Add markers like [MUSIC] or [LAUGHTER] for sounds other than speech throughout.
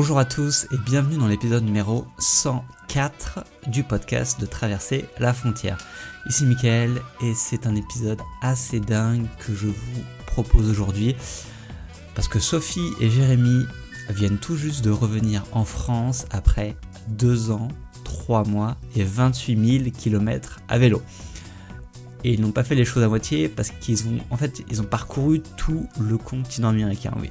Bonjour à tous et bienvenue dans l'épisode numéro 104 du podcast de Traverser la frontière. Ici Mickaël et c'est un épisode assez dingue que je vous propose aujourd'hui parce que Sophie et Jérémy viennent tout juste de revenir en France après 2 ans, 3 mois et 28 000 km à vélo. Et ils n'ont pas fait les choses à moitié parce qu'ils ont en fait ils ont parcouru tout le continent américain, oui.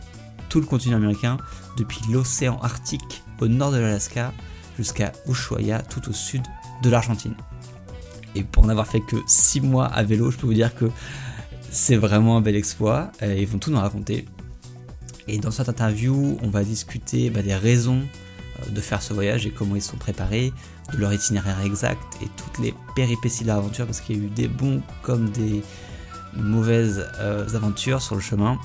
Tout le continent américain, depuis l'océan Arctique au nord de l'Alaska jusqu'à Ushuaia tout au sud de l'Argentine. Et pour n'avoir fait que 6 mois à vélo, je peux vous dire que c'est vraiment un bel exploit. Ils vont tout nous raconter. Et dans cette interview, on va discuter bah, des raisons euh, de faire ce voyage et comment ils sont préparés, de leur itinéraire exact et toutes les péripéties de l'aventure parce qu'il y a eu des bons comme des mauvaises euh, aventures sur le chemin.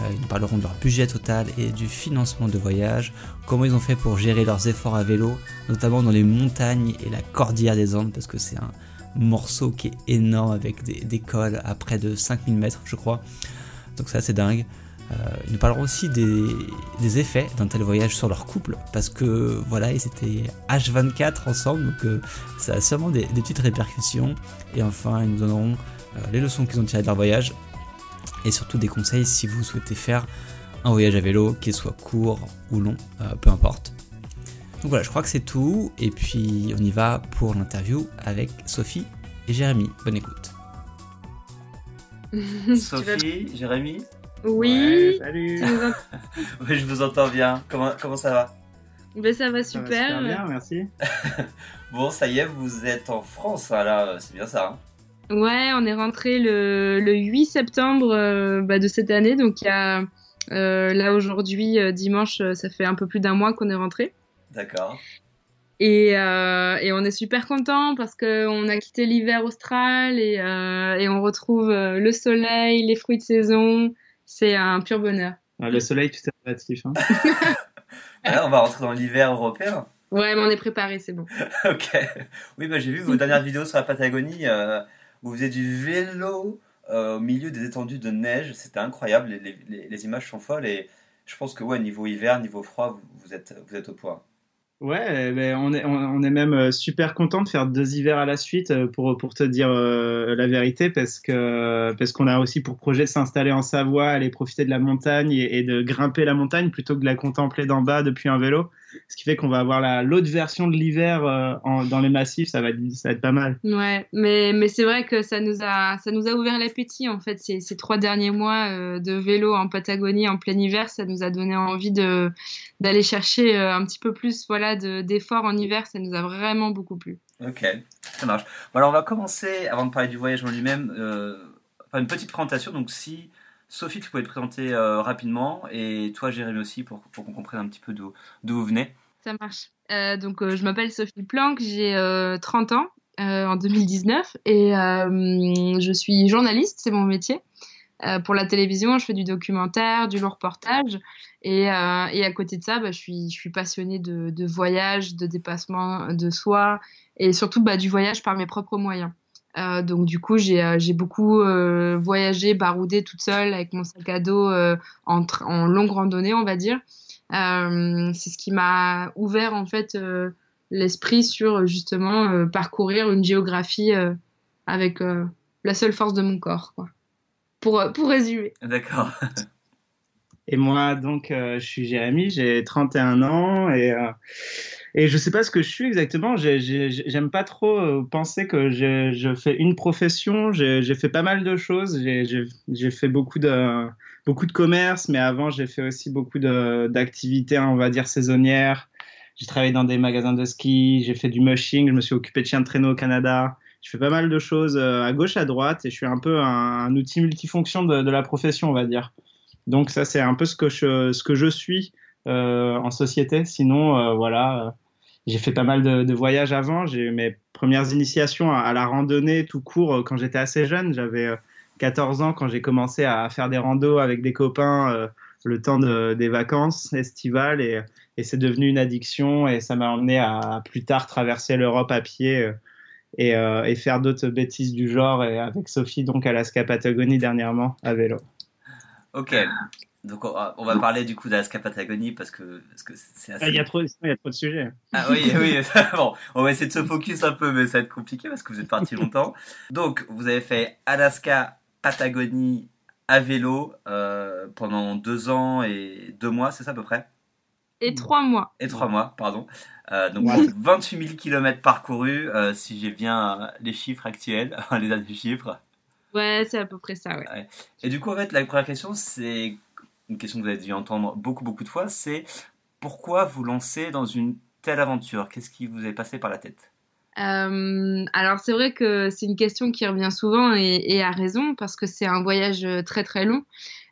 Euh, ils nous parleront de leur budget total et du financement de voyage, comment ils ont fait pour gérer leurs efforts à vélo, notamment dans les montagnes et la cordillère des Andes parce que c'est un morceau qui est énorme avec des, cols à près de 5000 mètres je crois. Donc ça c'est dingue. Euh, ils nous parleront aussi des, effets d'un tel voyage sur leur couple, parce que voilà, ils étaient H24 ensemble, donc euh, ça a sûrement des, petites répercussions. Et enfin, ils nous donneront les leçons qu'ils ont tirées de leur voyage, et surtout des conseils si vous souhaitez faire un voyage à vélo, qu'il soit court ou long, peu importe. Donc voilà, je crois que c'est tout, et puis on y va pour l'interview avec Sophie et Jérémy. Bonne écoute. [LAUGHS] Sophie, Jérémy oui. salut. [LAUGHS] oui, je vous entends bien. Comment, comment ça va? Ben, Ça va super. Ça super bien, merci. [LAUGHS] bon, ça y est, vous êtes en France, là, c'est bien ça. Hein ouais, on est rentré le, le 8 septembre euh, bah, de cette année, donc il y a euh, là aujourd'hui, euh, dimanche, ça fait un peu plus d'un mois qu'on est rentré. D'accord. Et, et, on est super content parce qu'on a quitté l'hiver austral et, et, on retrouve le soleil, les fruits de saison, c'est un pur bonheur. Ah, le soleil, tout est relatif. Hein. [LAUGHS] on va rentrer dans l'hiver européen. Ouais, mais on est préparé, c'est bon. [LAUGHS] ok. Oui, bah, j'ai vu vos dernières vidéos sur la Patagonie euh, vous faisiez du vélo euh, au milieu des étendues de neige. C'était incroyable. Les, images sont folles et je pense que niveau hiver, niveau froid, vous, êtes, au point. Ouais, ben on, est, on, est même euh, super content de faire deux hivers à la suite euh, pour, te dire la vérité parce qu'on a aussi pour projet de s'installer en Savoie, aller profiter de la montagne et, de grimper la montagne plutôt que de la contempler d'en bas depuis un vélo. Ce qui fait qu'on va avoir l'autre version de l'hiver dans les massifs, ça va, être, ça va être pas mal. Ouais, mais, mais c'est vrai que ça nous a, ça nous a ouvert l'appétit en fait. Ces, ces trois derniers mois de vélo en Patagonie en plein hiver, ça nous a donné envie d'aller chercher un petit peu plus voilà d'efforts en hiver, ça nous a vraiment beaucoup plu. Ok, ça marche. Bon, alors on va commencer, avant de parler du voyage en lui-même, euh, une petite présentation. Donc si Sophie, tu pouvais te présenter euh, rapidement, et toi Jérémy aussi, pour, pour qu'on comprenne un petit peu d'où vous venez. Ça marche. Euh, donc je m'appelle Sophie Planck, j'ai 30 ans en 2019, et je suis journaliste, c'est mon métier. Euh, pour la télévision, je fais du documentaire, du long reportage. Et, euh, à côté de ça, bah, je, suis, je suis passionnée de, de voyage, de dépassement de soi et surtout bah, du voyage par mes propres moyens. Euh, donc du coup, j'ai euh, beaucoup euh, voyagé, baroudé toute seule avec mon sac à dos en, en, longue randonnée, on va dire. C'est ce qui m'a ouvert en fait l'esprit sur justement parcourir une géographie avec la seule force de mon corps. Quoi pour, euh, pour résumer. D'accord. [LAUGHS] et moi, donc, euh, je suis Jérémy, j'ai 31 ans et, euh, et je sais pas ce que je suis exactement. J'aime pas trop penser que je fais une profession. J'ai fait pas mal de choses. J'ai fait beaucoup de, beaucoup de commerce, mais avant, j'ai fait aussi beaucoup d'activités, on va dire, saisonnières. J'ai travaillé dans des magasins de ski, j'ai fait du mushing, je me suis occupé de chiens de traîneau au Canada je fais pas mal de choses euh, à gauche, à droite, et je suis un peu un, outil multifonction de, la profession, on va dire. Donc ça, c'est un peu ce que je, ce que je suis euh, en société. Sinon, euh, voilà, j'ai fait pas mal de, voyages avant. J'ai eu mes premières initiations à, la randonnée tout court quand j'étais assez jeune. J'avais 14 ans quand j'ai commencé à faire des randos avec des copains le temps de, des vacances estivales et, c'est devenu une addiction et ça m'a emmené à plus tard traverser l'Europe à pied et, euh, faire d'autres bêtises du genre et avec Sophie donc à Alaska Patagonie dernièrement à vélo. Ok. Donc on va, parler du coup d'Alaska Patagonie parce que parce que c'est assez... Ah, il y a trop il y a trop de sujets. Ah oui [LAUGHS] oui [LAUGHS] bon on va essayer de se focus un peu mais ça va être compliqué parce que vous êtes parti longtemps. [LAUGHS] Donc vous avez fait Alaska Patagonie à vélo euh, pendant deux ans et deux mois c'est ça à peu près? Et trois mois. Et trois mois pardon. Euh, donc 28 000 km parcourus euh, si j'ai bien les chiffres actuels les derniers chiffres. Ouais, c'est à peu près ça, ouais. Et du coup, en fait, la première question, c'est une question que vous avez dû entendre beaucoup, beaucoup de fois, c'est pourquoi vous lancez dans une telle aventure? Qu'est-ce qui vous est passé par la tête? Euh, alors c'est vrai que c'est une question qui revient souvent et, à raison parce que c'est un voyage très très long.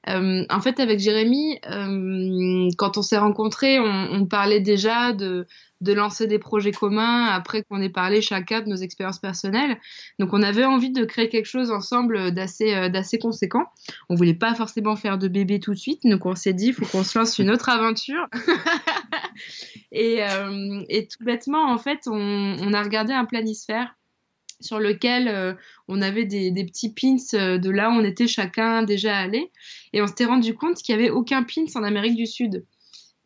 Euh, en fait, avec Jérémy, euh, quand on s'est rencontrés, on, on, parlait déjà de, de lancer des projets communs après qu'on ait parlé chacun de nos expériences personnelles. Donc, on avait envie de créer quelque chose ensemble d'assez euh, conséquent. On voulait pas forcément faire de bébé tout de suite, donc on s'est dit il faut qu'on se lance une autre aventure. [LAUGHS] et, euh, et, tout bêtement, en fait, on, a regardé un planisphère sur lequel euh, on avait des, petits pins de là où on était chacun déjà allé. Et on s'était rendu compte qu'il n'y avait aucun pins en Amérique du Sud.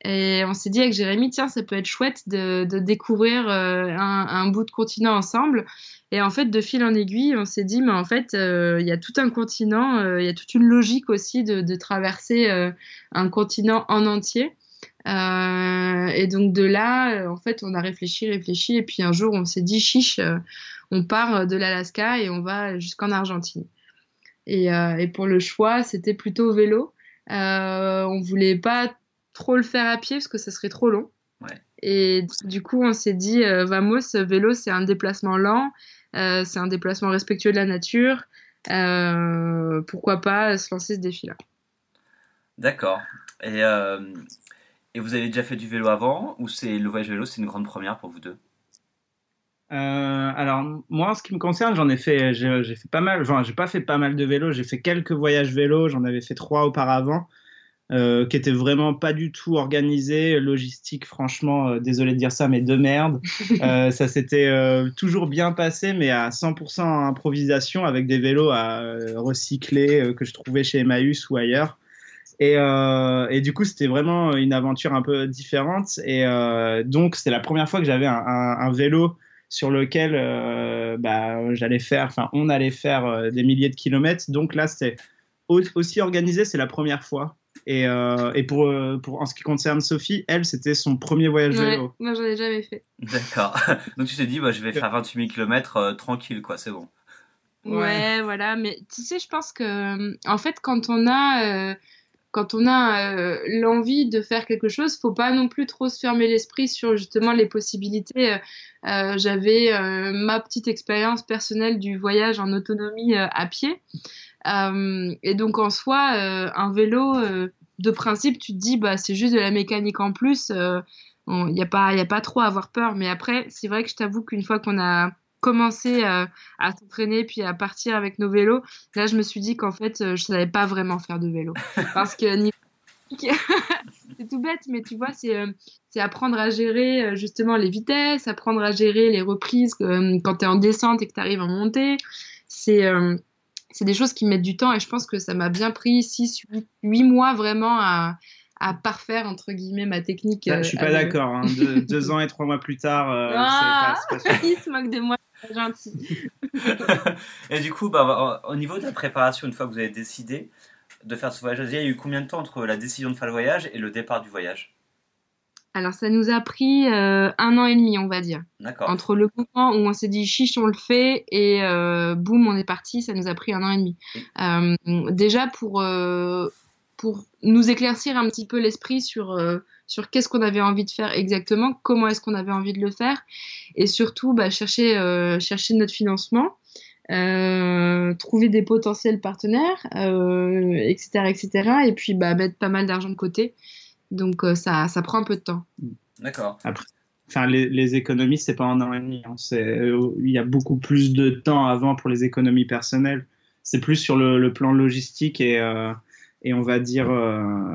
Et on s'est dit avec Jérémy, tiens, ça peut être chouette de, découvrir euh, un, bout de continent ensemble. Et en fait, de fil en aiguille, on s'est dit, mais en fait, il y a tout un continent, il y a toute une logique aussi de, traverser un continent en entier. Euh, et donc de là, en fait, on a réfléchi, réfléchi, et puis un jour, on s'est dit, chiche, on part de l'Alaska et on va jusqu'en Argentine. Et, euh, et, pour le choix, c'était plutôt vélo. Euh, on voulait pas trop le faire à pied parce que ça serait trop long. Ouais. Et du coup, on s'est dit, euh, vamos, vélo, c'est un déplacement lent, euh, c'est un déplacement respectueux de la nature. Euh, pourquoi pas se lancer ce défi-là D'accord. Et, euh, et vous avez déjà fait du vélo avant ou c'est le voyage vélo, c'est une grande première pour vous deux? Euh, alors moi, en ce qui me concerne, j'en ai fait, j'ai fait pas mal. Enfin, j'ai pas fait pas mal de vélo. J'ai fait quelques voyages vélo. J'en avais fait trois auparavant, euh, qui étaient vraiment pas du tout organisés, logistique. Franchement, euh, désolé de dire ça, mais de merde. [LAUGHS] Euh, ça s'était toujours bien passé, mais à 100% improvisation avec des vélos à recycler que je trouvais chez Emmaüs ou ailleurs. Et, et, du coup, c'était vraiment une aventure un peu différente. Et donc, c'était la première fois que j'avais un, un, un, vélo sur lequel bah, j'allais faire, enfin, on allait faire des milliers de kilomètres. Donc là, c'était aussi organisé, c'est la première fois. Et, euh, et pour, pour, en ce qui concerne Sophie, elle, c'était son premier voyage ouais, vélo. Moi, j'en ai jamais fait. D'accord. [LAUGHS] Donc tu t'es dit, bah, je vais faire 28 000 km tranquille, quoi, c'est bon. Ouais, ouais, voilà. Mais tu sais, je pense que, en fait, quand on a quand on a euh, l'envie de faire quelque chose, faut pas non plus trop se fermer l'esprit sur justement les possibilités. Euh, J'avais euh, ma petite expérience personnelle du voyage en autonomie euh, à pied. Euh, et donc en soi, un vélo, de principe, tu te dis bah c'est juste de la mécanique en plus. Il n'y a pas, a pas trop à avoir peur. Mais après, c'est vrai que je t'avoue qu'une fois qu'on a commencé à, à s'entraîner puis à partir avec nos vélos, là je me suis dit qu'en fait je savais pas vraiment faire de vélo [LAUGHS] parce que [LAUGHS] c'est tout bête mais tu vois c'est c'est apprendre à gérer justement les vitesses, apprendre à gérer les reprises euh, quand tu es en descente et que tu arrives en montée. C'est euh, c'est des choses qui mettent du temps et je pense que ça m'a bien pris 6 8 mois vraiment à à parfaire entre guillemets ma technique. Bah, je suis pas d'accord. Hein. deux, deux, ans et trois mois plus tard, euh, ah, pas, pas [LAUGHS] il se moque de moi gentil. [LAUGHS] et du coup, bah, au niveau de la préparation, une fois que vous avez décidé de faire ce voyage, il y a eu combien de temps entre la décision de faire le voyage et le départ du voyage? Alors, ça nous a pris euh, un an et demi, on va dire. D'accord. Entre le moment où on s'est dit chiche, on le fait, et euh, boum, on est parti, ça nous a pris un an et demi. Euh, déjà, pour, pour nous éclaircir un petit peu l'esprit sur sur qu'est-ce qu'on avait envie de faire exactement, comment est-ce qu'on avait envie de le faire, et surtout bah, chercher, chercher notre financement, euh, trouver des potentiels partenaires, euh, etc., etc., et puis bah, mettre pas mal d'argent de côté. Donc ça, ça prend un peu de temps. D'accord. Après, enfin, les, les économies, c'est pas un an et demi. Hein. Il y a beaucoup plus de temps avant pour les économies personnelles. C'est plus sur le, le, plan logistique et et on va dire euh,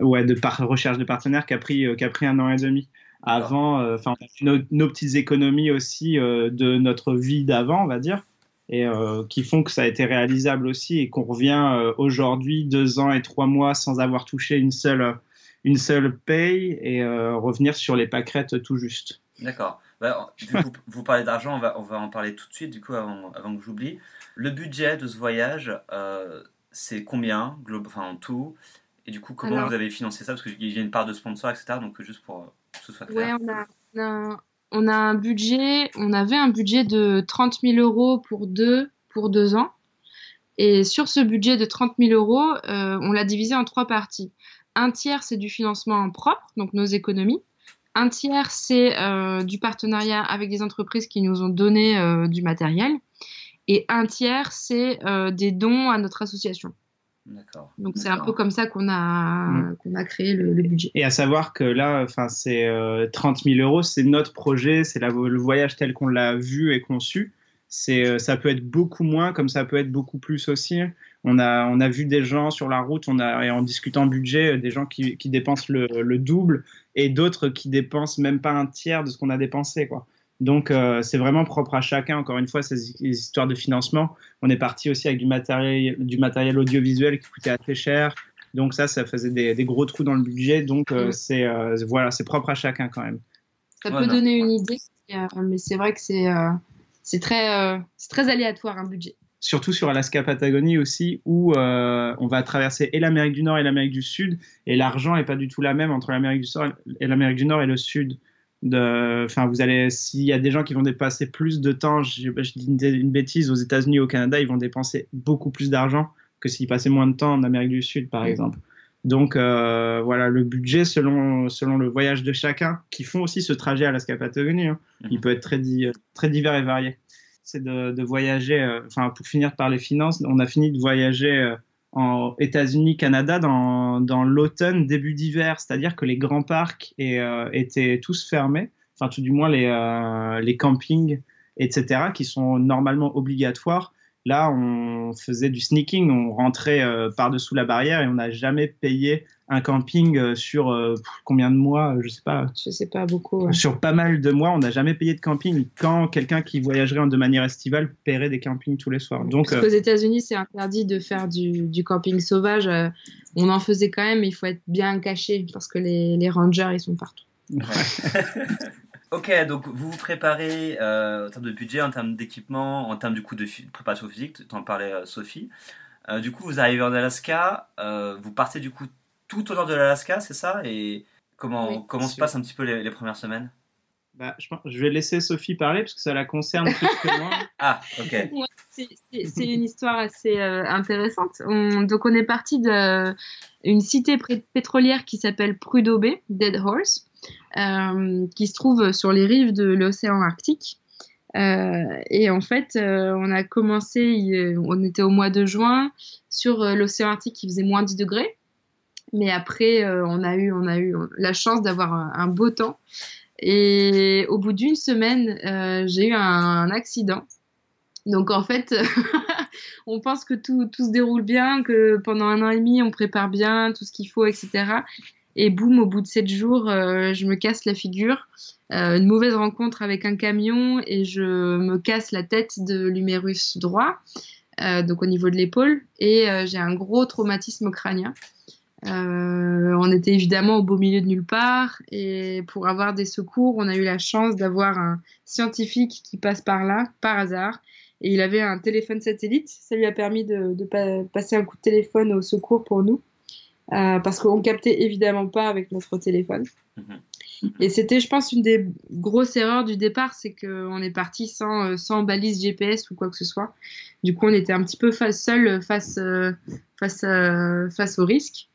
ouais de par recherche de partenaires qui a pris euh, qui a pris un an et demi avant enfin euh, nos, nos, petites économies aussi euh, de notre vie d'avant on va dire et qui font que ça a été réalisable aussi et qu'on revient aujourd'hui deux ans et trois mois sans avoir touché une seule une seule paye et revenir sur les pâquerettes tout juste. D'accord. Bah, vous parlez d'argent, on va, on va en parler tout de suite, du coup, avant, avant que j'oublie. Le budget de ce voyage, euh, c'est combien, enfin, en tout? Et du coup, comment vous avez financé ça? Parce qu'il y a une part de sponsor, etc. Donc, juste pour que ce soit clair. Ouais, on a, on a, un budget, on avait un budget de 30 000 euros pour deux, pour deux ans. Et sur ce budget de 30 000 euros, euh, on l'a divisé en trois parties. Un tiers, c'est du financement propre, donc nos économies. Un tiers, c'est euh, du partenariat avec des entreprises qui nous ont donné euh, du matériel. Et un tiers, c'est euh, des dons à notre association. D'accord. Donc c'est un peu comme ça qu'on a, mm. qu'on a créé le, budget. Et à savoir que là, enfin, c'est 30 000 euros, c'est notre projet, c'est le voyage tel qu'on l'a vu et conçu. C'est, ça peut être beaucoup moins, comme ça peut être beaucoup plus aussi. On a, on a vu des gens sur la route, on a, et en discutant budget, des gens qui, qui dépensent le, le, double et d'autres qui dépensent même pas un tiers de ce qu'on a dépensé. Quoi. Donc euh, c'est vraiment propre à chacun. Encore une fois, ces histoires de financement. On est parti aussi avec du matériel, du matériel audiovisuel qui coûtait assez cher. Donc ça, ça faisait des, des gros trous dans le budget. Donc euh, c'est euh, voilà, c'est propre à chacun quand même. Ça peut donner une idée, mais c'est vrai que c'est c'est très c'est très aléatoire un budget surtout sur Alaska-Patagonie aussi, où euh, on va traverser et l'Amérique du Nord et l'Amérique du Sud, et l'argent n'est pas du tout la même entre l'Amérique du Nord et l'Amérique du Nord et le Sud. Enfin, vous allez, s'il y a des gens qui vont dépasser plus de temps, je, dis une, bêtise, aux États-Unis, au Canada, ils vont dépenser beaucoup plus d'argent que s'ils passaient moins de temps en Amérique du Sud, par exemple. Donc euh, voilà, le budget selon, selon le voyage de chacun, qui font aussi ce trajet à Alaska-Patagonie, hein. il mhm. peut être très, très divers et varié c'est de, voyager, euh, enfin pour finir par les finances, on a fini de voyager euh, en États-Unis, Canada dans, dans l'automne, début d'hiver, c'est-à-dire que les grands parcs euh, étaient tous fermés, enfin tout du moins les, les campings, etc., qui sont normalement obligatoires. Là, on faisait du sneaking, on rentrait par-dessous la barrière et on n'a jamais payé un camping euh, sur euh, combien de mois Je sais pas. Je sais pas beaucoup. Sur pas mal de mois, on n'a jamais payé de camping. Quand quelqu'un qui voyagerait de manière estivale paierait des campings tous les soirs. Donc, Parce qu'aux euh, États-Unis, c'est interdit de faire du, du camping sauvage. on en faisait quand même, mais il faut être bien caché parce que les, les rangers, ils sont partout. [LAUGHS] ok, donc vous vous préparez en termes de budget, en termes d'équipement, en termes du coup de préparation physique, tu en parlais Sophie. du coup, vous arrivez en Alaska, vous partez du coup tout au nord de l'Alaska, c'est ça? Et comment, comment se passent un petit peu les, premières semaines? Bah, je, vais laisser Sophie parler parce que ça la concerne plus que moi. [LAUGHS] Ah, ok. [LAUGHS] c'est une histoire assez euh, intéressante. donc, on est parti d'une cité pétrolière qui s'appelle Prudhoe Bay, Dead Horse, euh, qui se trouve sur les rives de l'océan Arctique. Euh, et en fait, on a commencé, on était au mois de juin, sur l'océan Arctique, il faisait moins 10 degrés. Mais après, euh, on, a eu, on a eu la chance d'avoir un, beau temps. Et au bout d'une semaine, euh, j'ai eu un, accident. Donc en fait, [LAUGHS] on pense que tout, tout, se déroule bien, que pendant un an et demi, on prépare bien tout ce qu'il faut, etc. Et boum, au bout de sept jours, euh, je me casse la figure. une mauvaise rencontre avec un camion et je me casse la tête de l'humérus droit, donc au niveau de l'épaule. Et j'ai un gros traumatisme crânien. Euh, on était évidemment au beau milieu de nulle part et pour avoir des secours, on a eu la chance d'avoir un scientifique qui passe par là par hasard et il avait un téléphone satellite. Ça lui a permis de, passer un coup de téléphone au secours pour nous euh, parce qu'on captait évidemment pas avec notre téléphone. Mhm. Et c'était, je pense, une des grosses erreurs du départ, c'est qu'on est parti sans, euh, sans balise GPS ou quoi que ce soit. Du coup, on était un petit peu face, seul face, face, face au risque.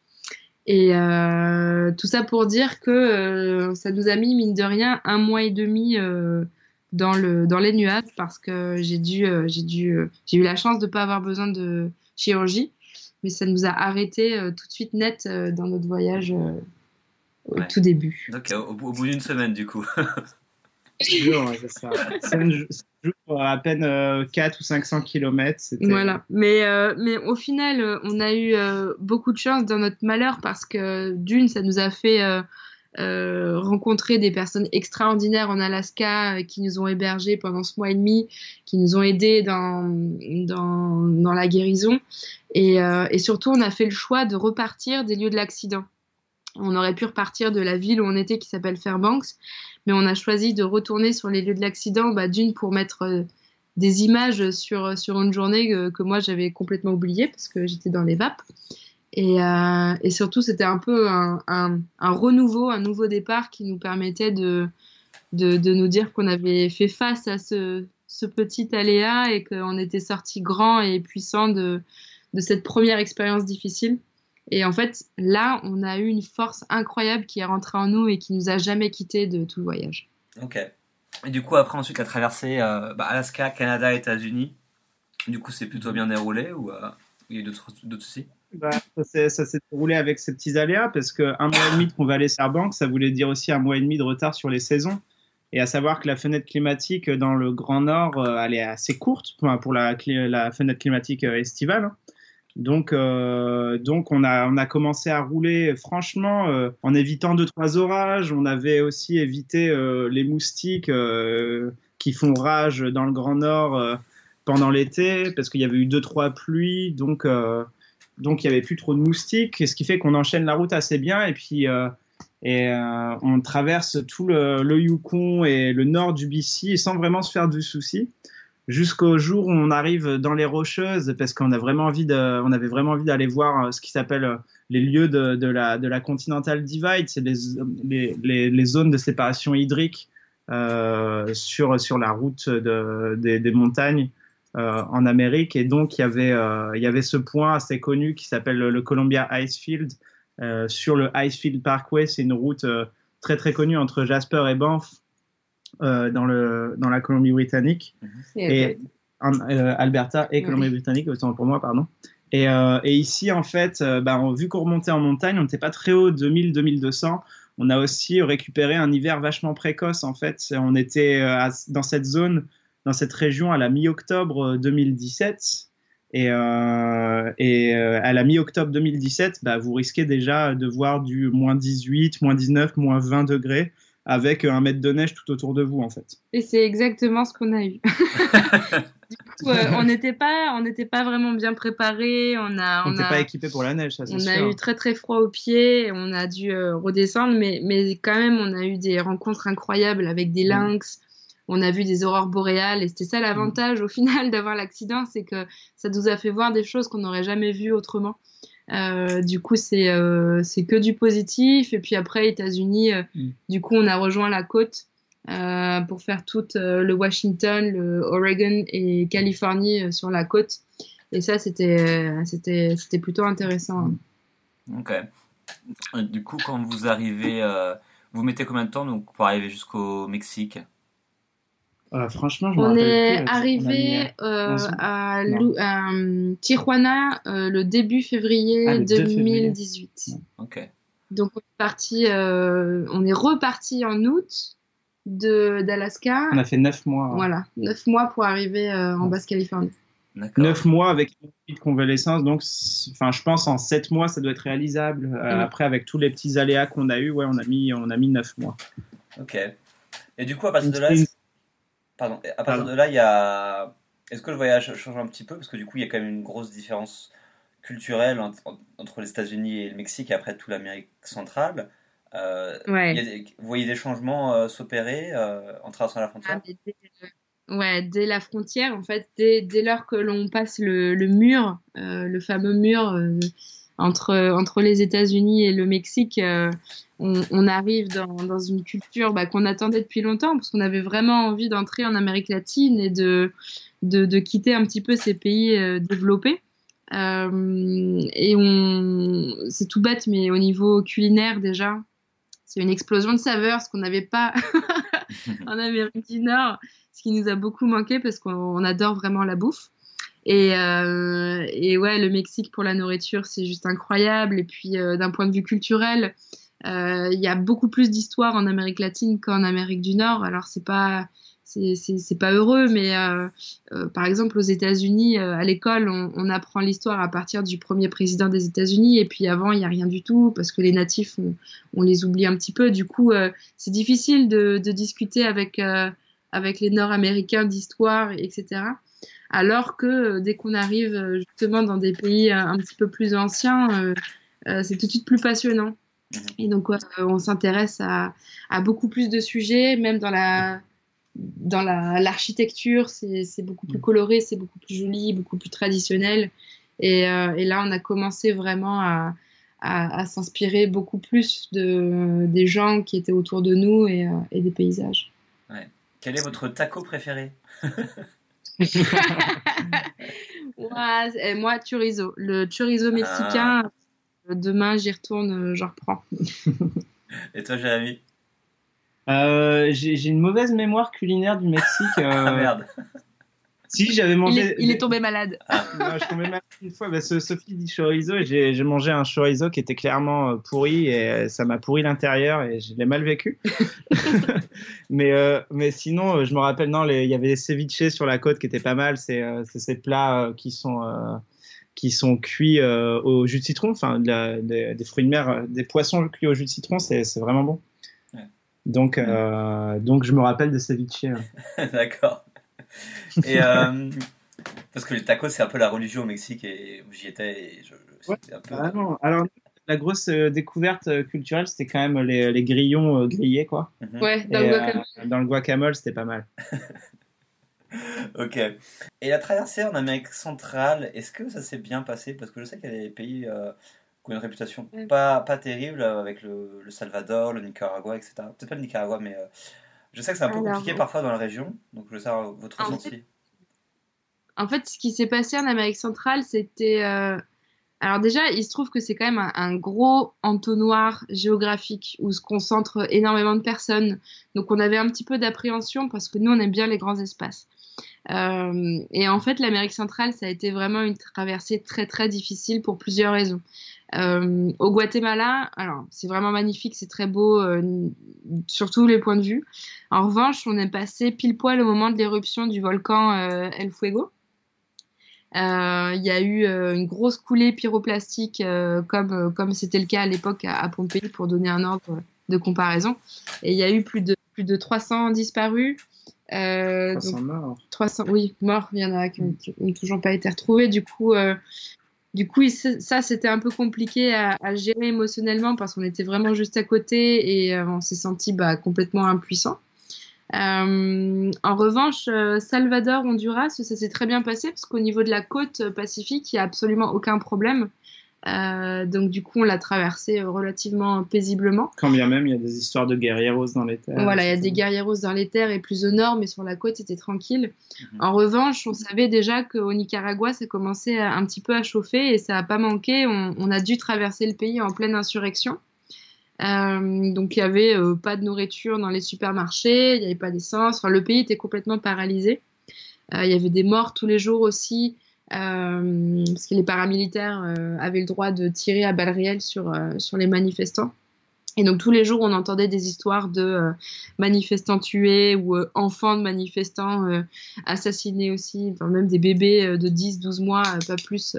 Et euh, tout ça pour dire que euh, ça nous a mis, mine de rien, un mois et demi euh, dans, le, dans les nuages parce que j'ai dû, j'ai dû, j'ai eu la chance de ne pas avoir besoin de chirurgie, mais ça nous a arrêté tout de suite net dans notre voyage au tout début. Donc au, au bout d'une semaine du coup. [LAUGHS] c'est ça. à peine 4 euh, ou 500 km. Voilà. Mais, euh, mais au final, euh, on a eu beaucoup de chance dans notre malheur parce que d'une, ça nous a fait euh, rencontré des personnes extraordinaires en Alaska qui nous ont hébergés pendant ce mois et demi, qui nous ont aidés dans, dans, la guérison. Et, et, surtout, on a fait le choix de repartir des lieux de l'accident. On aurait pu repartir de la ville où on était qui s'appelle Fairbanks, mais on a choisi de retourner sur les lieux de l'accident, bah, d'une pour mettre des images sur, sur une journée que, moi j'avais complètement oubliée parce que j'étais dans les vapes. Et, euh, et surtout, c'était un peu un, renouveau, un nouveau départ qui nous permettait de, de, nous dire qu'on avait fait face à ce, ce petit aléa et qu'on était sorti grand et puissant de, de cette première expérience difficile. Et en fait, là, on a eu une force incroyable qui est rentrée en nous et qui nous a jamais quitté de tout le voyage. Ok. Et du coup, après, ensuite, la traversée euh, bah, Alaska, Canada, États-Unis. Du coup, c'est plutôt bien déroulé ou euh, il y a eu d'autres soucis? Ça s'est déroulé avec ces petits aléas parce qu'un mois et demi de convalescence banque, ça voulait dire aussi un mois et demi de retard sur les saisons. Et à savoir que la fenêtre climatique dans le Grand Nord, euh, elle est assez courte pour la, fenêtre climatique estivale. Donc, euh, donc on a on a commencé à rouler franchement euh, en évitant deux trois orages. On avait aussi évité euh, les moustiques euh, qui font rage dans le Grand Nord pendant l'été parce qu'il y avait eu deux trois pluies. Donc donc il y avait plus trop de moustiques, ce qui fait qu'on enchaîne la route assez bien. Et puis et on traverse tout le, Yukon et le nord du BC sans vraiment se faire du souci jusqu'au jour où on arrive dans les Rocheuses, parce qu'on avait vraiment envie d'aller voir euh, ce qui s'appelle euh, les lieux de, la, Continental Divide, c'est les, zones de séparation hydrique euh, sur, la route de, des, des montagnes euh, en Amérique. Et donc, il y avait, euh, il y avait ce point assez connu qui s'appelle le Columbia Icefield. Euh, sur le Icefield Parkway, c'est une route très très connue entre Jasper et Banff euh, dans, le, dans la Colombie-Britannique. Mhm. Et, en, euh, Alberta et Colombie-Britannique, autant pour moi, pardon. Et, euh, et, ici, en fait, bah, vu qu'on remontait en montagne, on n'était pas très haut, 2000-2200. On a aussi récupéré un hiver vachement précoce, en fait. On était dans cette zone, dans cette région, à la mi-octobre 2017. Et, euh, et à la mi-octobre 2017, bah, vous risquez déjà de voir du moins 18, moins 19, moins 20 degrés avec un mètre de neige tout autour de vous en fait. Et c'est exactement ce qu'on a eu. [LAUGHS] du coup, euh, on n'était pas, on n'était pas vraiment bien préparé. On a, on n'était pas équipé pour la neige, ça c'est sûr. On a eu très très froid aux pieds. On a dû euh, redescendre, mais mais quand même, on a eu des rencontres incroyables avec des lynx. On a vu des aurores boréales et c'était ça l'avantage au final d'avoir l'accident, c'est que ça nous a fait voir des choses qu'on n'aurait jamais vues autrement. Euh, du coup, c'est euh, c'est que du positif. Et puis après, États-Unis, euh, mm. du coup, on a rejoint la côte pour faire tout le Washington, le Oregon et Californie sur la côte. Et ça, c'était plutôt intéressant. Ok. Du coup, quand vous arrivez, vous mettez combien de temps donc, pour arriver jusqu'au Mexique? Euh, franchement, je on est arrivé euh, à, euh, Tijuana le début février 2018. Ah. Donc on est parti, on est reparti en août de d'Alaska. On a fait neuf mois. Voilà, neuf mois pour arriver en Basse-Californie. Neuf mois avec une petite convalescence, donc enfin je pense en sept mois ça doit être réalisable. Mm. Après avec tous les petits aléas qu'on a eu, ouais on a mis on a mis neuf mois. Ok. Et du coup à partir de là, Pardon. À partir de là, il y a. Est-ce que le voyage change un petit peu? Parce que du coup, il y a quand même une grosse différence culturelle entre les États-Unis et le Mexique et après toute l'Amérique centrale. Euh, vous voyez des changements euh, s'opérer euh, en traversant la frontière? Ah, dès, Ouais, dès la frontière, en fait, dès, dès lors que l'on passe le, le mur, le fameux mur entre, entre les États-Unis et le Mexique, on, arrive dans, une culture bah, qu'on attendait depuis longtemps, parce qu'on avait vraiment envie d'entrer en Amérique latine et de, de, quitter un petit peu ces pays euh, développés. Euh, et on, c'est tout bête, mais au niveau culinaire déjà, c'est une explosion de saveurs, ce qu'on n'avait pas [LAUGHS] en [LAUGHS] Amérique du Nord, ce qui nous a beaucoup manqué parce qu'on adore vraiment la bouffe. Et, euh, ouais, le Mexique pour la nourriture, c'est juste incroyable. Et puis d'un point de vue culturel, euh, il y a beaucoup plus d'histoires en Amérique latine qu'en Amérique du Nord. Alors c'est pas c'est pas heureux, mais euh, euh, par exemple aux États-Unis, euh, à l'école, on, apprend l'histoire à partir du premier président des États-Unis, et puis avant, il n'y a rien du tout parce que les natifs, on, on les oublie un petit peu. Du coup, c'est difficile de, de, discuter avec avec les Nord-Américains d'histoire, etc. Alors que dès qu'on arrive justement dans des pays un petit peu plus anciens, c'est tout de suite plus passionnant. Mmh. Et donc, on s'intéresse à, à, beaucoup plus de sujets, même dans la dans l'architecture, c'est beaucoup plus mm. coloré, c'est beaucoup plus joli, beaucoup plus traditionnel. Et, euh, et là, on a commencé vraiment à, à, à s'inspirer beaucoup plus de, des gens qui étaient autour de nous et, euh, et des paysages. Ouais. Quel est votre taco préféré? [LAUGHS] [LAUGHS] ouais, Moi, chorizo. Le chorizo mexicain, ah. demain, j'y retourne, j'en reprends. [LAUGHS] et toi, Jérémy? Euh, j'ai une mauvaise mémoire culinaire du Mexique. [LAUGHS] Euh... ah merde. Si j'avais mangé. Il est, tombé malade. Ah, non, je tombé malade une fois. Bah, Sophie dit chorizo et j'ai mangé un chorizo qui était clairement euh, pourri et euh, ça m'a pourri l'intérieur et je l'ai mal vécu. [LAUGHS] mais euh, mais sinon, je me rappelle non, il y avait des ceviches sur la côte qui étaient pas mal. C'est ces plats qui sont qui sont cuits au jus de citron, enfin des fruits de mer, des poissons cuits au jus de citron, c'est vraiment bon. Donc, euh, donc je me rappelle de ceviche. [LAUGHS] D'accord. Et euh, parce que les tacos, c'est un peu la religion au Mexique et j'y étais. Et je, un peu... Alors, la grosse euh, découverte culturelle, c'était quand même les, les grillons grillés, quoi. Mhm. Ouais, dans, le guacamole. dans le guacamole, c'était pas mal. [LAUGHS] ok. Et la traversée en Amérique centrale, est-ce que ça s'est bien passé? Parce que je sais qu'il y a des pays qui ont une réputation pas, pas terrible avec le, le Salvador, le Nicaragua, etc. Peut-être pas le Nicaragua, mais euh, je sais que c'est un peu compliqué parfois dans la région. Donc je veux savoir votre ressenti. En fait, ce qui s'est passé en Amérique centrale, c'était. Euh, alors, déjà, il se trouve que c'est quand même un, gros entonnoir géographique où se concentrent énormément de personnes. Donc, on avait un petit peu d'appréhension parce que nous, on aime bien les grands espaces. Euh, et en fait, l'Amérique centrale, ça a été vraiment une traversée très très difficile pour plusieurs raisons. Euh, au Guatemala, alors c'est vraiment magnifique, c'est très beau euh, sur tous les points de vue. En revanche, on est passé pile poil au moment de l'éruption du volcan euh, El Fuego. Euh, il y a eu une grosse coulée pyroplastique comme comme c'était le cas à l'époque à, Pompéi pour donner un ordre de comparaison. Et il y a eu plus de plus de 300 disparus. 300 morts. 300, oui, morts. Il y en a qui n'ont toujours pas été retrouvés. Du coup, du coup, ça, c'était un peu compliqué à, gérer émotionnellement parce qu'on était vraiment juste à côté et euh, on s'est senti bah, complètement impuissant. Euh, en revanche, euh, Salvador, Honduras, ça s'est très bien passé parce qu'au niveau de la côte pacifique, il n'y a absolument aucun problème. Euh, donc du coup, on l'a traversé euh, relativement paisiblement. Quand bien même, il y a des histoires de guerrieros dans les terres. Voilà, il y a des guerrieros dans les terres et plus au nord, mais sur la côte, c'était tranquille. Mhm. En revanche, on savait déjà qu'au Nicaragua, ça commençait un petit peu à chauffer et ça n'a pas manqué. On, a dû traverser le pays en pleine insurrection. Euh, donc il y avait pas de nourriture dans les supermarchés, il n'y avait pas d'essence. Enfin, le pays était complètement paralysé. il y avait des morts tous les jours aussi. Euh, parce que les paramilitaires euh, avaient le droit de tirer à balles réelles sur, euh, sur les manifestants. Et donc tous les jours, on entendait des histoires de manifestants tués ou enfants de manifestants assassinés aussi, enfin même des bébés de 10, 12 mois, pas plus,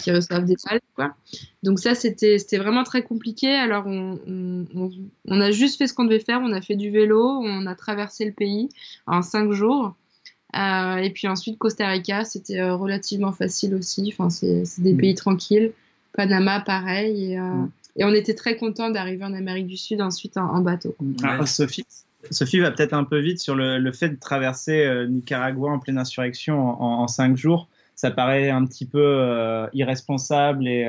qui reçoivent des balles. Quoi. Donc ça, c'était vraiment très compliqué. Alors on, on, on, a juste fait ce qu'on devait faire, on a fait du vélo, on a traversé le pays en 5 jours. Euh, et puis ensuite, Costa Rica, c'était euh, relativement facile aussi. Enfin, c'est des pays tranquilles. Panama, pareil. Et, euh, et on était très content d'arriver en Amérique du Sud ensuite en, bateau. Mm. Ah, Sophie, Sophie va peut-être un peu vite sur le, le fait de traverser Nicaragua en pleine insurrection en, en, cinq jours. Ça paraît un petit peu irresponsable et,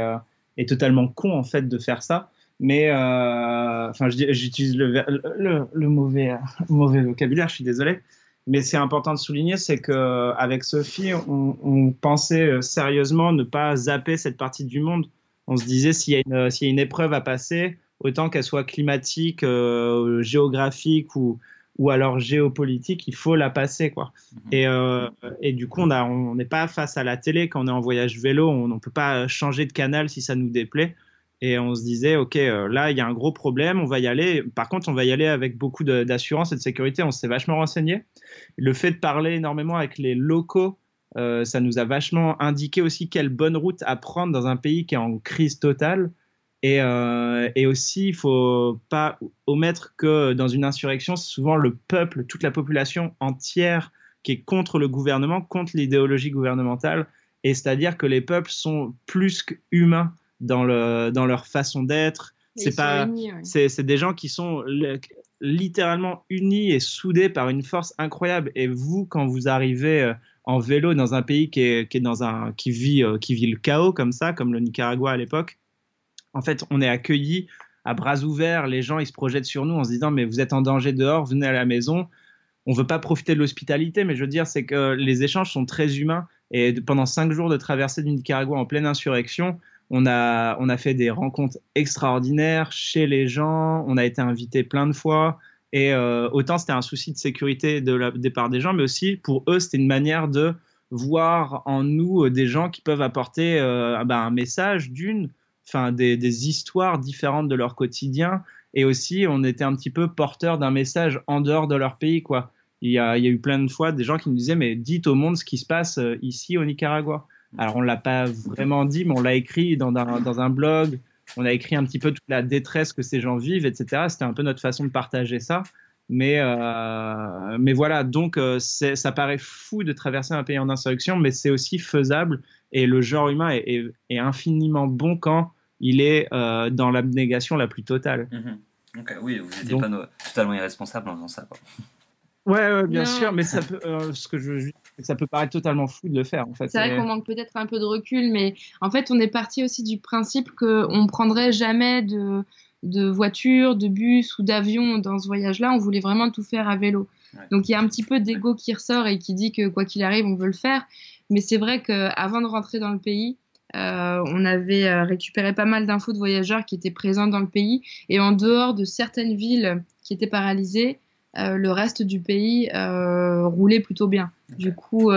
et, totalement con en fait de faire ça. Mais enfin, j'utilise le, le, le, mauvais, mauvais vocabulaire, je suis désolé. Mais c'est important de souligner, c'est que avec Sophie, on, on, pensait euh, sérieusement ne pas zapper cette partie du monde. On se disait s'il y, a une, s'il y a une épreuve à passer, autant qu'elle soit climatique, euh, géographique ou, ou alors géopolitique, il faut la passer quoi. Mhm. Et, euh, et du coup, on n'est pas face à la télé quand on est en voyage vélo, on ne peut pas changer de canal si ça nous déplaît. Et on se disait, OK, là, il y a un gros problème, on va y aller. Par contre, on va y aller avec beaucoup d'assurance et de sécurité. On s'est vachement renseigné. Le fait de parler énormément avec les locaux, ça nous a vachement indiqué aussi quelle bonne route à prendre dans un pays qui est en crise totale. Et, et aussi, il faut pas omettre que dans une insurrection, c'est souvent le peuple, toute la population entière qui est contre le gouvernement, contre l'idéologie gouvernementale. Et c'est-à-dire que les peuples sont plus qu'humains dans, le, dans leur façon d'être. C'est pas, c'est des gens qui sont littéralement unis et soudés par une force incroyable. Et vous, quand vous arrivez euh, en vélo dans un pays qui est, qui est dans un, qui vit, euh, qui vit le chaos comme ça, comme le Nicaragua à l'époque, en fait, on est accueillis à bras ouverts. Les gens, ils se projettent sur nous en se disant, mais vous êtes en danger dehors, venez à la maison on veut pas profiter de l'hospitalité, mais je veux dire, c'est que les échanges sont très humains. Et pendant cinq jours de traversée du Nicaragua en pleine insurrection, on a, on a fait des rencontres extraordinaires chez les gens, on a été invité plein de fois. Et euh, autant c'était un souci de sécurité de la départ des gens, mais aussi pour eux, c'était une manière de voir en nous euh, des gens qui peuvent apporter euh, bah, un message d'une, enfin des, des, histoires différentes de leur quotidien et aussi on était un petit peu porteur d'un message en dehors de leur pays quoi. Il y, a, il y a eu plein de fois des gens qui nous disaient mais dites au monde ce qui se passe ici au Nicaragua. Alors on l'a pas vraiment dit mais on l'a écrit dans un, dans un blog. On a écrit un petit peu toute la détresse que ces gens vivent, etc. C'était un peu notre façon de partager ça. Mais, euh, mais voilà, donc euh, ça paraît fou de traverser un pays en insurrection, mais c'est aussi faisable. Et le genre humain est, est, est infiniment bon quand il est euh, dans l'abnégation la plus totale. Mhm. oui, vous n'étiez pas totalement irresponsable en faisant ça. Quoi. Ouais, bien sûr, mais ça peut, euh, ce que je, ça peut paraître totalement fou de le faire. En fait. C'est vrai qu'on manque peut-être un peu de recul, mais en fait, on est parti aussi du principe qu'on ne prendrait jamais de, de voiture, de bus ou d'avion dans ce voyage-là. On voulait vraiment tout faire à vélo. Donc il y a un petit peu d'ego qui ressort et qui dit que quoi qu'il arrive, on veut le faire. Mais c'est vrai qu'avant de rentrer dans le pays, euh, on avait euh, récupéré pas mal d'infos de voyageurs qui étaient présents dans le pays. Et en dehors de certaines villes qui étaient paralysées, euh, le reste du pays roulait plutôt bien. Du coup,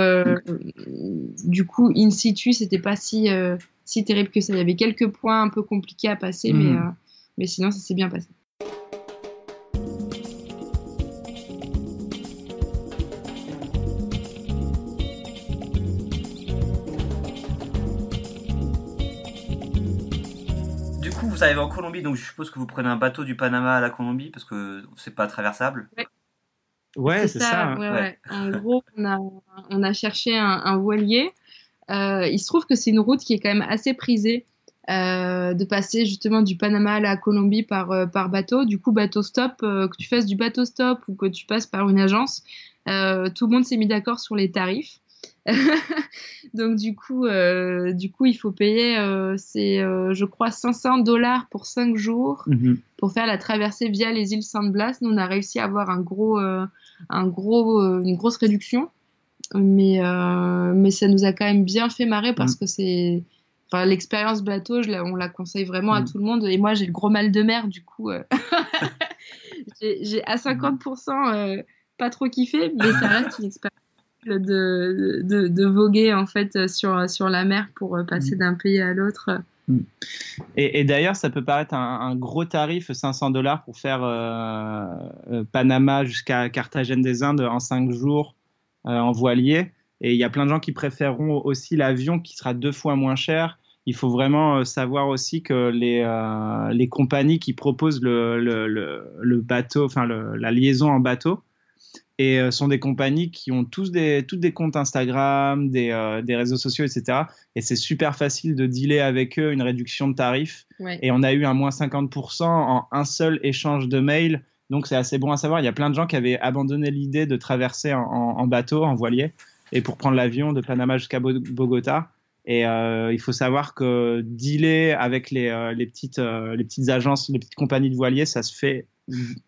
du coup, in situ, c'était pas si, si terrible que ça. Il y avait quelques points un peu compliqués à passer, mais, hmm. mais sinon, ça s'est bien passé. Arrivez en Colombie, donc je suppose que vous prenez un bateau du Panama à la Colombie parce que c'est pas traversable. Ouais, c'est ça. En gros, on a, cherché un, voilier. Euh, il se trouve que c'est une route qui est quand même assez prisée. Euh, de passer justement du Panama à la Colombie par, euh, par bateau. Du coup, bateau stop, que tu fasses du bateau stop ou que tu passes par une agence, tout le monde s'est mis d'accord sur les tarifs. [LAUGHS] Donc du coup, euh, du coup, il faut payer, euh, c'est, euh, je crois, 500 dollars pour 5 jours mhm. pour faire la traversée via les îles San Blas. Nous, on a réussi à avoir un gros, un gros, une grosse réduction, mais, mais ça nous a quand même bien fait marrer parce mhm. que c'est, enfin, l'expérience bateau, je on la conseille vraiment à mhm. tout le monde. Et moi, j'ai le gros mal de mer, du coup, [LAUGHS] [LAUGHS] j'ai à 50% pas trop kiffé, mais ça reste une expérience de, de, de, voguer en fait sur, sur la mer pour euh, passer mm. d'un pays à l'autre. Mm. Et, d'ailleurs, ça peut paraître un, gros tarif, 500 dollars pour faire euh, euh, Panama jusqu'à Carthagène des Indes en 5 jours en voilier. Et il y a plein de gens qui préféreront aussi l'avion qui sera deux fois moins cher. Il faut vraiment savoir aussi que les, les compagnies qui proposent le, le, le, bateau, enfin la liaison en bateau, et euh, sont des compagnies qui ont tous des, toutes des comptes Instagram, des, euh, des réseaux sociaux, etc. Et c'est super facile de dealer avec eux une réduction de tarifs. Et on a eu un moins 50% en un seul échange de mails. Donc c'est assez bon à savoir. Il y a plein de gens qui avaient abandonné l'idée de traverser en, en, bateau, en voilier, et pour prendre l'avion de Panama jusqu'à Bogota. Et euh, il faut savoir que dealer avec les, les, petites, les petites agences, les petites compagnies de voiliers, ça se fait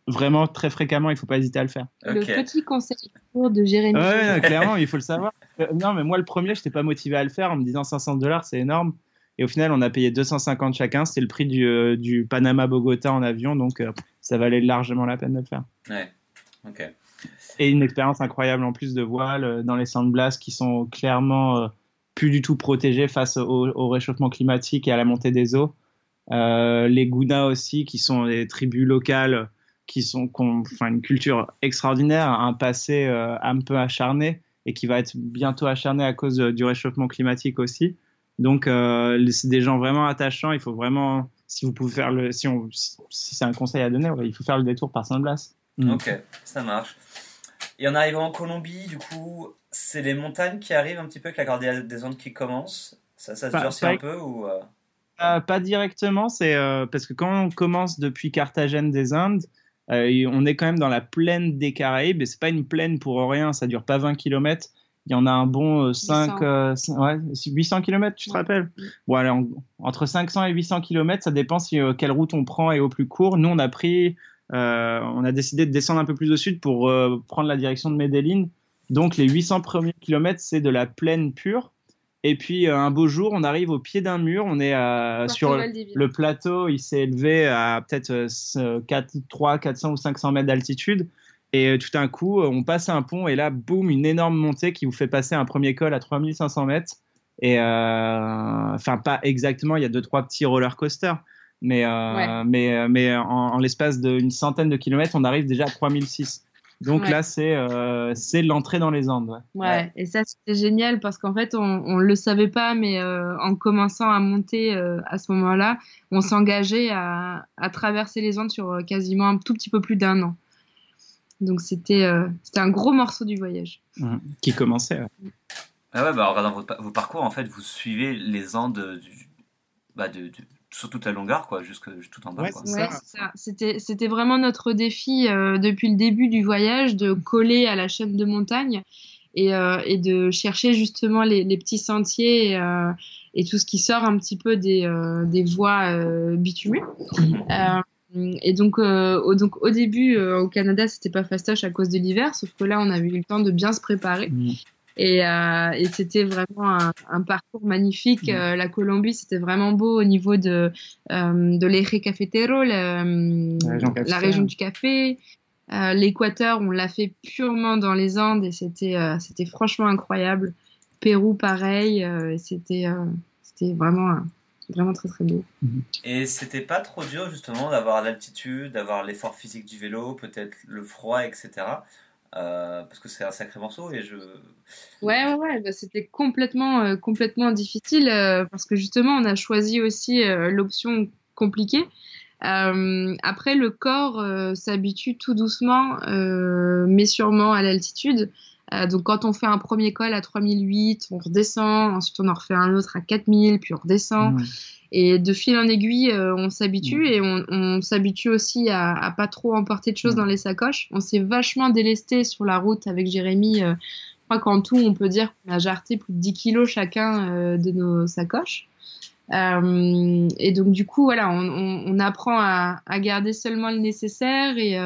vraiment très fréquemment, il ne faut pas hésiter à le faire. Le petit conseil de Jérémy. Ouais, clairement, il faut le [LAUGHS] savoir. Euh, non, mais moi, le premier, je n'étais pas motivé à le faire en me disant 500 dollars, c'est énorme. Et au final, on a payé 250 chacun. C'était le prix du, euh, du Panama-Bogota en avion, donc euh, ça valait largement la peine de le faire. Ouais, ok. Et une expérience incroyable en plus de voile dans les sandblasts qui sont clairement plus du tout protégés face au, au, réchauffement climatique et à la montée des eaux. Les Guna aussi, qui sont des tribus locales qui sont, ont, enfin, une culture extraordinaire, un passé un peu acharné et qui va être bientôt acharné à cause du réchauffement climatique aussi. Donc, c'est des gens vraiment attachants. Il faut vraiment si vous pouvez faire le, si, on, si c'est un conseil à donner, il faut faire le détour par Saint-Blas. Mm. Ok, ça marche. Et en arrivant en Colombie, du coup, c'est les montagnes qui arrivent un petit peu avec la cordillère des Andes qui commence. Ça, ça se durcit un peu ou euh? Euh, Pas directement, c'est euh, parce que quand on commence depuis Carthagène des Indes, on est quand même dans la plaine des Caraïbes et c'est pas une plaine pour rien, ça dure pas 20 km il y en a un bon 5, euh, 800, euh, ouais, 800 km, tu te rappelles? Bon, entre 500 et 800 km, ça dépend si, euh, quelle route on prend et au plus court. Nous, on a pris, on a décidé de descendre un peu plus au sud pour prendre la direction de Medellin. Donc, les 800 premiers kilomètres, c'est de la plaine pure. Et puis, un beau jour, on arrive au pied d'un mur. On est sur le plateau. Il s'est élevé à peut-être 3, 400 ou 500 mètres d'altitude. Et euh, tout d'un coup, euh, on passe un pont et là, boum, une énorme montée qui vous fait passer un premier col à 3500 mètres. Et euh, enfin, pas exactement, il y a deux, trois petits roller coasters. Mais, mais, mais en, l'espace d'une centaine de kilomètres, on arrive déjà à 3006. Donc là, c'est c'est l'entrée dans les Andes. Ouais, et ça, c'était génial parce qu'en fait, on ne le savait pas, mais en commençant à monter à ce moment-là, on s'engageait à, à, traverser les Andes sur quasiment un tout petit peu plus d'un an. Donc c'était euh, c'était un gros morceau du voyage. Mmh. Qui commençait. Ah ouais, bah, en regardant vos, parcours, en fait, vous suivez les Andes du, bah, de, sur toute la longueur, quoi, jusque tout en bas. Ouais, ouais C'était, c'était vraiment notre défi euh, depuis le début du voyage de coller à la chaîne de montagne et, euh, et de chercher justement les, les petits sentiers et, et, tout ce qui sort un petit peu des, des voies bitumées. Et donc, euh, au, donc au début, euh, au Canada, c'était pas fastoche à cause de l'hiver, sauf que là, on avait eu le temps de bien se préparer. Mm. Et, euh, et c'était vraiment un, un, parcours magnifique. Euh, la Colombie, c'était vraiment beau au niveau de, euh, de l'Eje Cafetero, la, la, région du café. L'Équateur, on l'a fait purement dans les Andes et c'était c'était franchement incroyable. Pérou, pareil. c'était c'était vraiment vraiment très très beau. Mhm. Et c'était pas trop dur justement d'avoir l'altitude, d'avoir l'effort physique du vélo, peut-être le froid, etc. Euh, parce que c'est un sacré morceau et je. Ouais, ouais, ouais bah, c'était complètement, euh, complètement difficile euh, parce que justement on a choisi aussi l'option compliquée. après, le corps s'habitue tout doucement, mais sûrement à l'altitude. donc, quand on fait un premier col à 3008, on redescend, ensuite on en refait un autre à 4000, puis on redescend. Et de fil en aiguille, euh, on s'habitue et on, on s'habitue aussi à, à, pas trop emporter de choses dans les sacoches. On s'est vachement délesté sur la route avec Jérémy. Euh, je crois qu'en tout, on peut dire qu'on a jarté plus de 10 kilos chacun euh, de nos sacoches. et donc, du coup, voilà, on, on, on apprend à, à, garder seulement le nécessaire et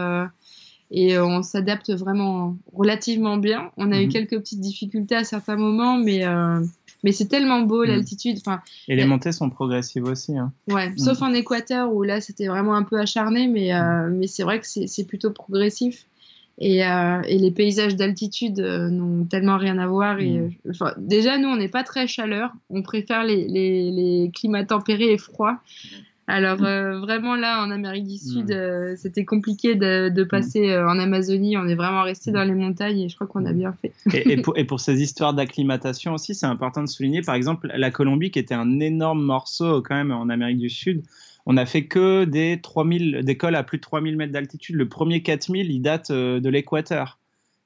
et on s'adapte vraiment relativement bien. On a eu mhm. quelques petites difficultés à certains moments, mais euh, mais c'est tellement beau mhm. l'altitude. Enfin, et les montées sont progressives aussi. Hein. Ouais, mhm. sauf en Équateur où là c'était vraiment un peu acharné, mais euh, mais c'est vrai que c'est plutôt progressif. Et, euh, et les paysages d'altitude euh, n'ont tellement rien à voir. Et, enfin, déjà, nous, on n'est pas très chaleur. On préfère les, les, les climats tempérés et froids. Alors euh, vraiment là, en Amérique du Sud, euh, c'était compliqué de, passer euh, en Amazonie. On est vraiment resté dans les montagnes et je crois qu'on a bien fait. [LAUGHS] et, pour, ces histoires d'acclimatation aussi, c'est important de souligner, par exemple, la Colombie qui était un énorme morceau quand même en Amérique du Sud. On a fait que des 3000, des cols à plus de 3000 mètres d'altitude. Le premier 4000, il date de l'équateur.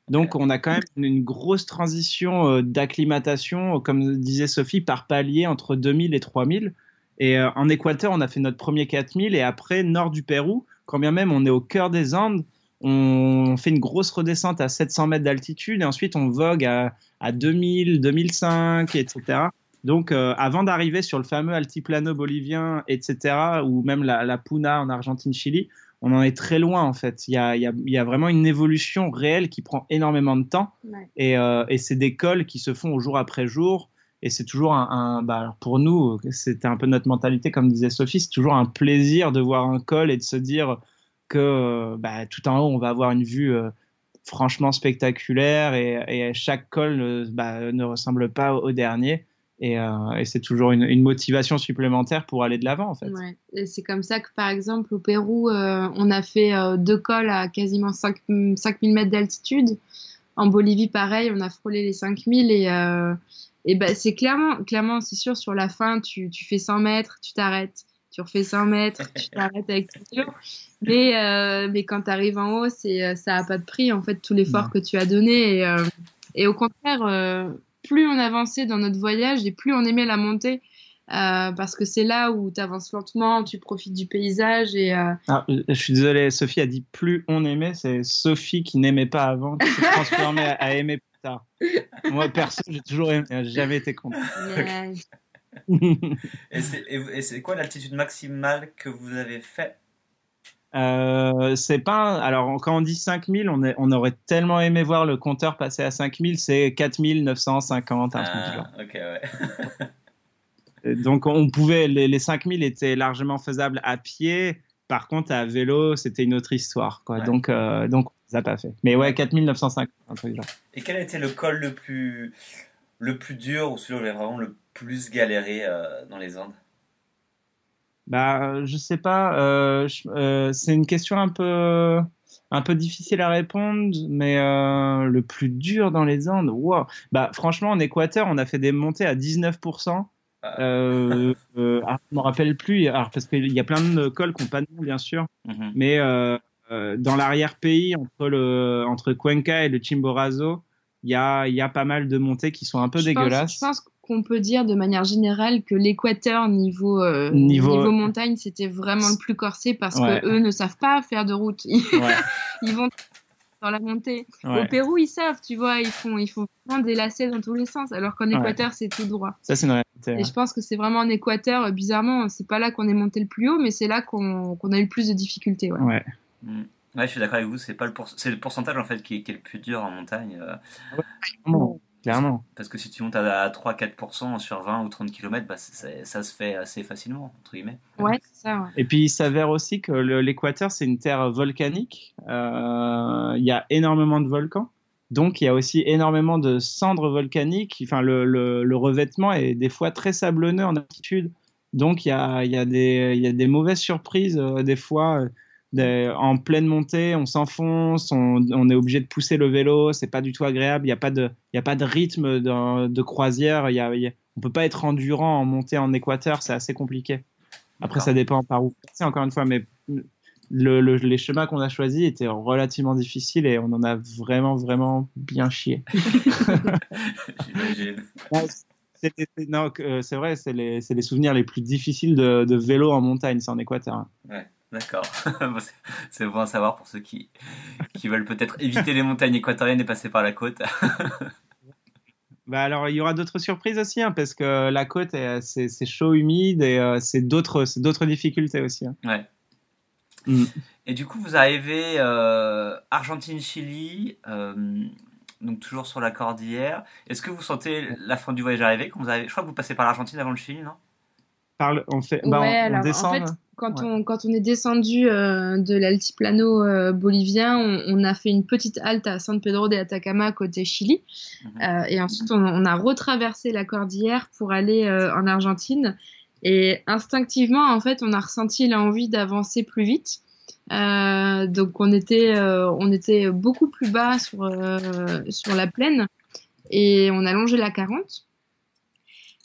Donc, on a quand même une grosse transition d'acclimatation, comme disait Sophie, par palier entre 2000 et 3000. Et euh, en Équateur, on a fait notre premier 4000 et après, nord du Pérou, quand bien même on est au cœur des Andes, on fait une grosse redescente à 700 mètres d'altitude et ensuite on vogue à, à 2000, 2005, etc. Donc, euh, avant d'arriver sur le fameux altiplano bolivien, etc., ou même la, la, Puna en Argentine, Chili, on en est très loin en fait. Il y a, il y a, il y a vraiment une évolution réelle qui prend énormément de temps. Et, euh, et c'est des cols qui se font au jour après jour. Et c'est toujours un, bah, pour nous, c'était un peu notre mentalité, comme disait Sophie, c'est toujours un plaisir de voir un col et de se dire que bah, tout en haut, on va avoir une vue euh, franchement spectaculaire et, chaque col bah, ne ressemble pas au dernier. Et, et c'est toujours une, motivation supplémentaire pour aller de l'avant, en fait. C'est comme ça que, par exemple, au Pérou, on a fait deux cols à quasiment 5, 5000 mètres d'altitude. En Bolivie, pareil, on a frôlé les 5000 et, et ben, c'est clairement, clairement, c'est sûr, sur la fin, tu, tu fais 100 mètres, tu t'arrêtes tu refais 100 mètres, tu t'arrêtes avec vélo. Mais, euh, mais quand tu arrives en haut, c'est, euh, ça n'a pas de prix, en fait, tout l'effort que tu as donné. Et, euh, et au contraire, euh, plus on avançait dans notre voyage et plus on aimait la montée. Euh, parce que c'est là où tu avances lentement, tu profites du paysage et. Ah, je suis désolé, Sophie a dit plus on aimait, c'est Sophie qui n'aimait pas avant, qui s'est transformée à, à aimer Moi perso, j'ai toujours aimé, jamais été content. Yeah. et c'est quoi l'altitude maximale que vous avez fait? Euh, c'est pas alors quand on dit 5000 on, est, on aurait tellement aimé voir le compteur passer à 5000 c'est 4950 un ah, truc genre. ok ouais donc on pouvait les, les 5000 étaient largement faisables à pied par contre à vélo c'était une autre histoire quoi Ouais. donc euh, donc on les a pas fait mais ouais 4950 un truc genre et quel a été le col le plus le plus dur ou celui où vous avez vraiment le plus galéré euh, dans les Andes Bah, je sais pas. Euh, euh, c'est une question un peu, un peu difficile à répondre, mais euh, le plus dur dans les Andes, wow. Bah, franchement, en Équateur, on a fait des montées à 19%. Euh, euh, ah, je me rappelle plus, alors, parce qu'il y a plein de cols qui n'ont pas de nom, bien sûr, Mhm. mais euh, euh, dans l'arrière-pays, entre, le, entre Cuenca et le Chimborazo, il y a, il y a pas mal de montées qui sont un peu je pense, dégueulasses. je pense qu'on peut dire de manière générale que l'Équateur niveau, euh, Niveau- niveau... montagne, c'était vraiment le plus corsé parce Ouais. que eux ne savent pas faire de route. Ils, Ouais, [LAUGHS] ils vont dans la montée. ouais. Au Pérou, ils savent, tu vois, ils font, ils font vraiment des lacets dans tous les sens, alors qu'en Ouais. Équateur, c'est tout droit. Ça, c'est une réalité. Et je pense que c'est vraiment en Équateur, euh, bizarrement, c'est pas là qu'on est monté le plus haut, mais c'est là qu'on a eu le plus de difficultés. Ouais. Ouais. Mhm. Ouais, je suis d'accord avec vous. C'est pas le pour- c'est le pourcentage en fait qui est, qui est le plus dur en montagne. euh, Clairement. Clairement. parce que si tu montes à, à 3-4% sur 20 ou 30 km, bah, ça se fait assez facilement entre guillemets. Ouais, c'est ça. ouais. Et puis il s'avère aussi que l'Équateur, c'est une terre volcanique. Euh, Il y a énormément de volcans. Donc il y a aussi énormément de cendres volcaniques. Enfin, le, le, le revêtement est des fois très sablonneux en altitude. Donc il y a, il y a, des, il y a des mauvaises surprises euh, des fois. En pleine montée, on s'enfonce, on, on est obligé de pousser le vélo, c'est pas du tout agréable. Il n'y a pas de, y a pas de rythme de, de croisière. Y a, il y a- on peut pas être endurant en montée en Équateur, c'est assez compliqué. Après, ça dépend par où passer, encore une fois, mais le, le- les chemins qu'on a choisis étaient relativement difficiles et on en a vraiment, vraiment bien chié. [LAUGHS] J'imagine. C'est euh, c'est vrai, c'est les, souvenirs les plus difficiles de, de vélo en montagne, c'est en Équateur. hein. D'accord. [LAUGHS] C'est- bon à savoir pour ceux qui, qui veulent peut-être éviter les montagnes équatoriennes et passer par la côte. [LAUGHS] Bah alors, il y aura d'autres surprises aussi, hein, parce que la côte, est- c'est chaud, humide et euh, c'est d'autres difficultés aussi. hein. Ouais. Mm. Et du coup, vous arrivez euh, Argentine-Chili, euh, donc toujours sur la cordillère. Est-ce que vous sentez la fin du voyage arriver quand vous arrivez? Je crois que vous passez par l'Argentine avant le Chili, non? Parle, on fait, bah, Ouais, on, on alors, en descend. fait. Quand, Ouais. on, quand on est descendu euh, de l'altiplano euh, bolivien, on, on a fait une petite halte à San Pedro de Atacama, côté Chili. Mhm. Euh, et ensuite, on, on a retraversé la cordillère pour aller euh, en Argentine. Et instinctivement, en fait, on a ressenti l'envie d'avancer plus vite. Euh, donc, on était, euh, on était beaucoup plus bas sur, euh, sur la plaine et on a longé la 40.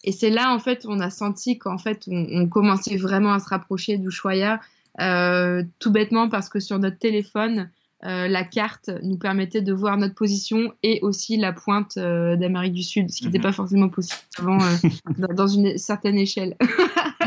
Et c'est là, en fait, on a senti qu'en fait, on, on commençait vraiment à se rapprocher d'Ushuaia, euh, tout bêtement parce que sur notre téléphone, euh, la carte nous permettait de voir notre position et aussi la pointe euh, d'Amérique du Sud, ce qui n'était Mhm. pas forcément possible avant euh, [LAUGHS] dans, dans une certaine échelle.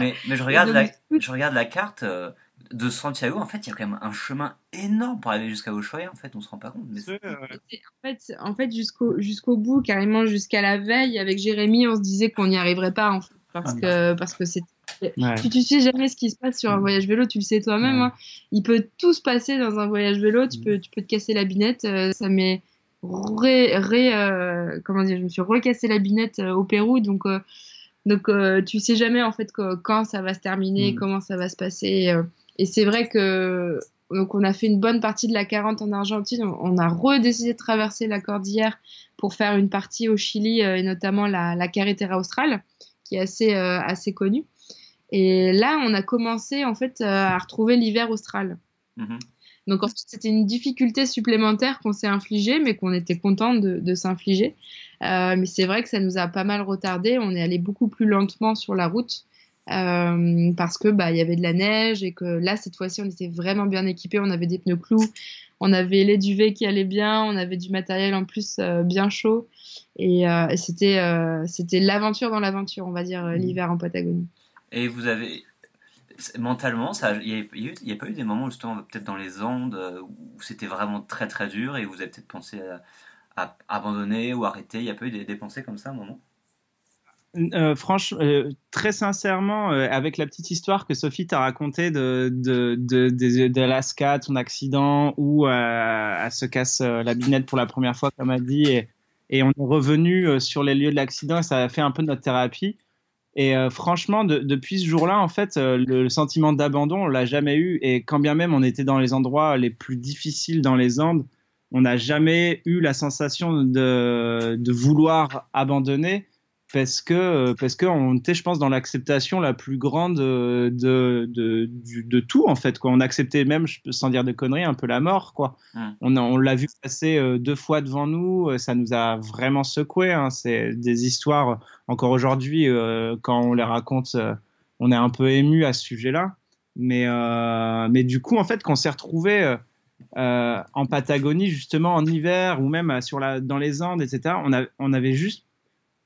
mais, mais je regarde, [LAUGHS] la, je regarde la carte euh, de Santiago. En fait, il y a quand même un chemin énorme pour arriver jusqu'à Ushuaia. En fait, on se rend pas compte. Mais En fait, en fait jusqu'au jusqu'au bout, carrément jusqu'à la veille, avec Jérémy, on se disait qu'on n'y arriverait pas en fait, parce Ah que parce que c'est ouais. tu, tu sais jamais ce qui se passe sur un voyage vélo, tu le sais toi-même. Ouais. hein. Il peut tout se passer dans un voyage vélo. Tu Mm. peux, tu peux te casser la binette. euh, ça m'est ré, ré, euh, comment dire, je me suis recassé la binette euh, au Pérou, donc euh, donc euh, tu sais jamais en fait que- quand ça va se terminer, Mm. comment ça va se passer. Euh. et c'est vrai que donc on a fait une bonne partie de la 40 en Argentine. On, a redécidé de traverser la cordillère pour faire une partie au Chili et notamment la, la Carretera Austral, qui est assez, assez connue. Et là, on a commencé en fait à retrouver l'hiver austral. Mhm. Donc en fait, c'était une difficulté supplémentaire qu'on s'est infligée, mais qu'on était content de, s'infliger. Euh, mais c'est vrai que ça nous a pas mal retardé. On est allé beaucoup plus lentement sur la route euh, parce que bah il y avait de la neige et que là cette fois-ci on était vraiment bien équipés. On avait des pneus clous, on avait les duvets qui allaient bien, on avait du matériel en plus euh, bien chaud et, c'était c'était l'aventure dans l'aventure, on va dire mmh. l'hiver en Patagonie. Et vous avez mentalement, il n'y a, pas eu des moments justement peut-être dans les Andes euh, où c'était vraiment très très dur et vous avez peut-être pensé à, abandonner ou arrêter. Il n'y a pas eu des, pensées comme ça à un moment? Euh, franchement, euh, très sincèrement, avec la petite histoire que Sophie t'a racontée de, d'Alaska, de, ton accident, où elle se casse la binette pour la première fois, comme elle dit, et, et on est revenu sur les lieux de l'accident et ça a fait un peu notre thérapie. Et euh, franchement, depuis ce jour-là, en fait, euh, le, sentiment d'abandon, on l'a jamais eu. Et quand bien même on était dans les endroits les plus difficiles dans les Andes, on n'a jamais eu la sensation de, de vouloir abandonner parce que parce qu'on était je pense dans l'acceptation la plus grande de, de, de, de, tout en fait quoi. On acceptait même sans dire de conneries un peu la mort quoi. On, on l'a vu passer euh, deux fois devant nous euh, ça nous a vraiment secoué hein. c'est des histoires encore aujourd'hui euh, quand on les raconte on est un peu ému à ce sujet là mais mais du coup en fait qu'on s'est retrouvé en Patagonie justement en hiver ou même sur la dans les Andes etc on, a, on avait juste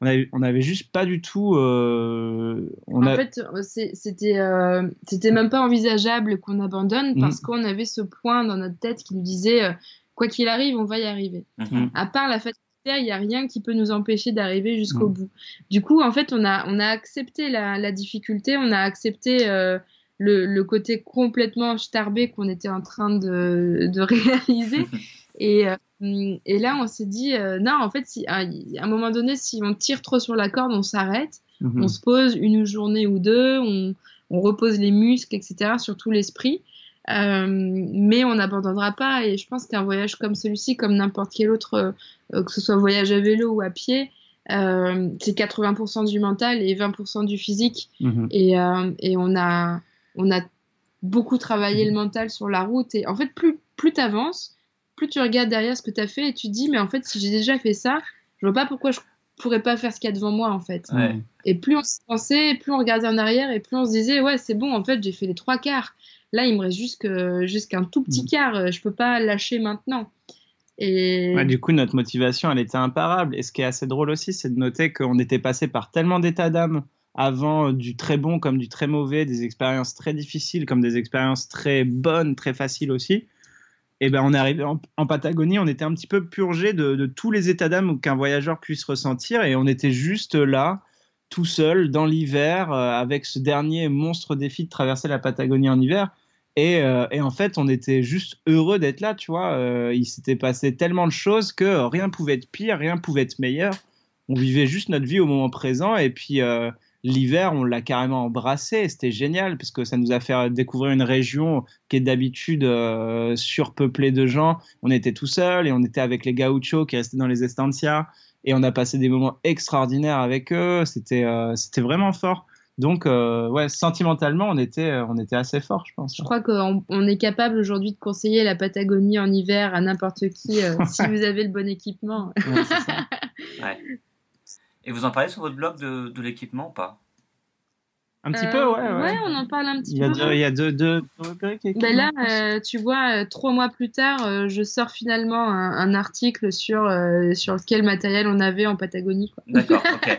on avait, on avait juste pas du tout. Euh, on en fait, c'était euh, c'était même pas envisageable qu'on abandonne mm. parce qu'on avait ce point dans notre tête qui nous disait euh, quoi qu'il arrive, on va y arriver. Mm-hmm. À part la fatigue, il n'y a rien qui peut nous empêcher d'arriver jusqu'au mm. bout. Du coup, en fait, on a, on a accepté la, la difficulté, on a accepté le, le, côté complètement starbé qu'on était en train de, de [LAUGHS] réaliser. [LAUGHS] Et, euh, et là, on s'est dit, euh, non, en fait, si, à un moment donné, si on tire trop sur la corde, on s'arrête, mhm. on se pose une journée ou deux, on, on repose les muscles, etc., surtout l'esprit. Euh, mais on n'abandonnera pas. Et je pense qu'un voyage comme celui-ci, comme n'importe quel autre, euh, que ce soit voyage à vélo ou à pied, euh, c'est 80% du mental et 20% du physique. Mhm. Et, et, on, a, on a beaucoup travaillé le mental sur la route. Et en fait, plus, plus tu avances, plus tu regardes derrière ce que tu as fait et tu dis, mais en fait, si j'ai déjà fait ça, je vois pas pourquoi je pourrais pas faire ce qu'il y a devant moi, en fait. Et plus on se pensait, plus on regardait en arrière et plus on se disait, ouais, c'est bon, en fait, j'ai fait les trois quarts. Là, il me reste juste qu'un tout petit mm. quart. Je peux pas lâcher maintenant. Et... du coup, notre motivation, elle était imparable. Et ce qui est assez drôle aussi, c'est de noter qu'on était passé par tellement d'états d'âme avant du très bon comme du très mauvais, des expériences très difficiles comme des expériences très bonnes, très faciles aussi, et ben on est arrivé en, Patagonie, on était un petit peu purgé de, tous les états d'âme qu'un voyageur puisse ressentir et on était juste là, tout seul, dans l'hiver, euh, avec ce dernier monstre défi de traverser la Patagonie en hiver. Et, euh, en fait, on était juste heureux d'être là, tu vois. Euh, il s'était passé tellement de choses que rien pouvait être pire, rien pouvait être meilleur. On vivait juste notre vie au moment présent et puis l'hiver, on l'a carrément embrassé. C'était génial parce que ça nous a fait découvrir une région qui est d'habitude euh, surpeuplée de gens. On était tout seul et on était avec les gauchos qui restaient dans les estancias et on a passé des moments extraordinaires avec eux. C'était euh, c'était vraiment fort. Donc, euh, ouais, sentimentalement, on était, on était assez fort, je pense. Je crois qu'on on est capable aujourd'hui de conseiller la Patagonie en hiver à n'importe qui [LAUGHS] si vous avez le bon équipement. ouais. [LAUGHS] Et vous en parlez sur votre blog de, de l'équipement ou pas? Un petit peu, ouais, ouais, ouais. on en parle un petit il peu. Deux, il y a deux, deux, ben là, euh, tu vois, euh, trois mois plus tard, euh, je sors finalement un, article sur, sur quel matériel on avait en Patagonie. D'accord, ok. [LAUGHS]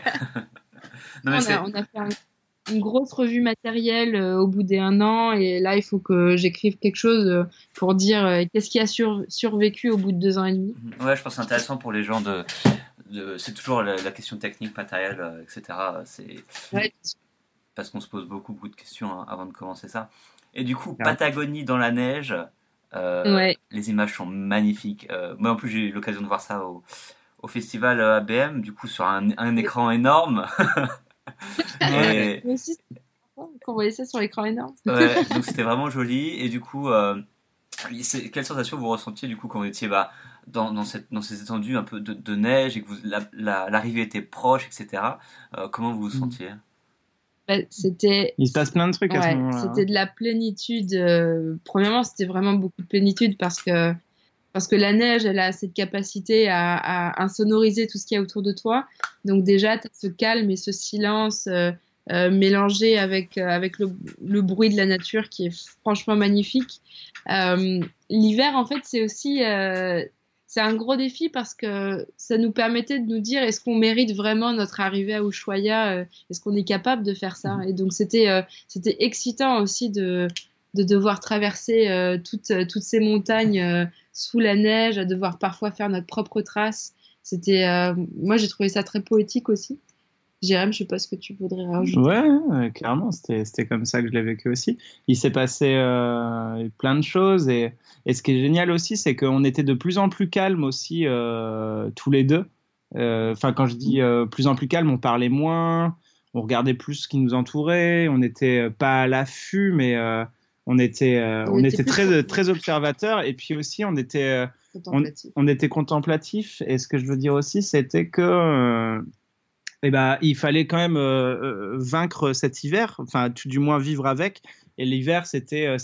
[LAUGHS] non, on, a, on, a, fait une grosse revue matérielle au bout d'un an et là, il faut que j'écrive quelque chose pour dire qu'est-ce qui a survécu au bout de deux ans et demi. Ouais, je pense que c'est intéressant pour les gens de c'est toujours la, question technique, matérielle, euh, etc. C'est parce qu'on se pose beaucoup, beaucoup de questions hein, avant de commencer ça. Et du coup, Patagonie dans la neige, euh, les images sont magnifiques. Euh, moi, en plus, j'ai eu l'occasion de voir ça au, au festival ABM, du coup, sur un, un écran énorme. [LAUGHS] et... aussi, qu'on voyait ça sur l'écran énorme. ouais, [LAUGHS] donc c'était vraiment joli. Et du coup, quelle sensation vous ressentiez du coup quand vous étiez bah, dans, dans, cette, dans ces étendues un peu de, de neige et que l'arrivée était proche, etc. comment vous vous mm. sentiez? Bah, c'était. Il se passe plein de trucs à ce moment-là. C'était de la plénitude. premièrement, c'était vraiment beaucoup de plénitude parce que parce que la neige, elle a cette capacité à, à insonoriser tout ce qu'il y a autour de toi. Donc déjà, tu as ce calme et ce silence euh, euh, mélangé avec, euh, avec le, le, bruit de la nature qui est franchement magnifique. L'hiver, en fait, c'est aussi c'est un gros défi parce que ça nous permettait de nous dire est-ce qu'on mérite vraiment notre arrivée à Ushuaia Est-ce qu'on est capable de faire ça? Et donc c'était c'était excitant aussi de, de devoir traverser toutes, toutes ces montagnes sous la neige, à devoir parfois faire notre propre trace. C'était, euh, moi, j'ai trouvé ça très poétique aussi. Jérém, je sais pas ce que tu voudrais rajouter. Ouais, clairement, c'était comme ça que je l'ai vécu aussi. Il s'est passé euh, plein de choses et, et, ce qui est génial aussi, c'est qu'on était de plus en plus calmes aussi euh, tous les deux. Enfin, quand je dis plus en plus calme, on parlait moins, on regardait plus ce qui nous entourait, on n'était pas à l'affût, mais on était, euh, on, était, très, très observateur et puis aussi on était, euh. On, était contemplatif. Et ce que je veux dire aussi, c'était que euh, eh ben, il fallait quand même vaincre cet hiver, enfin, tout du moins vivre avec. Et l'hiver, c'était,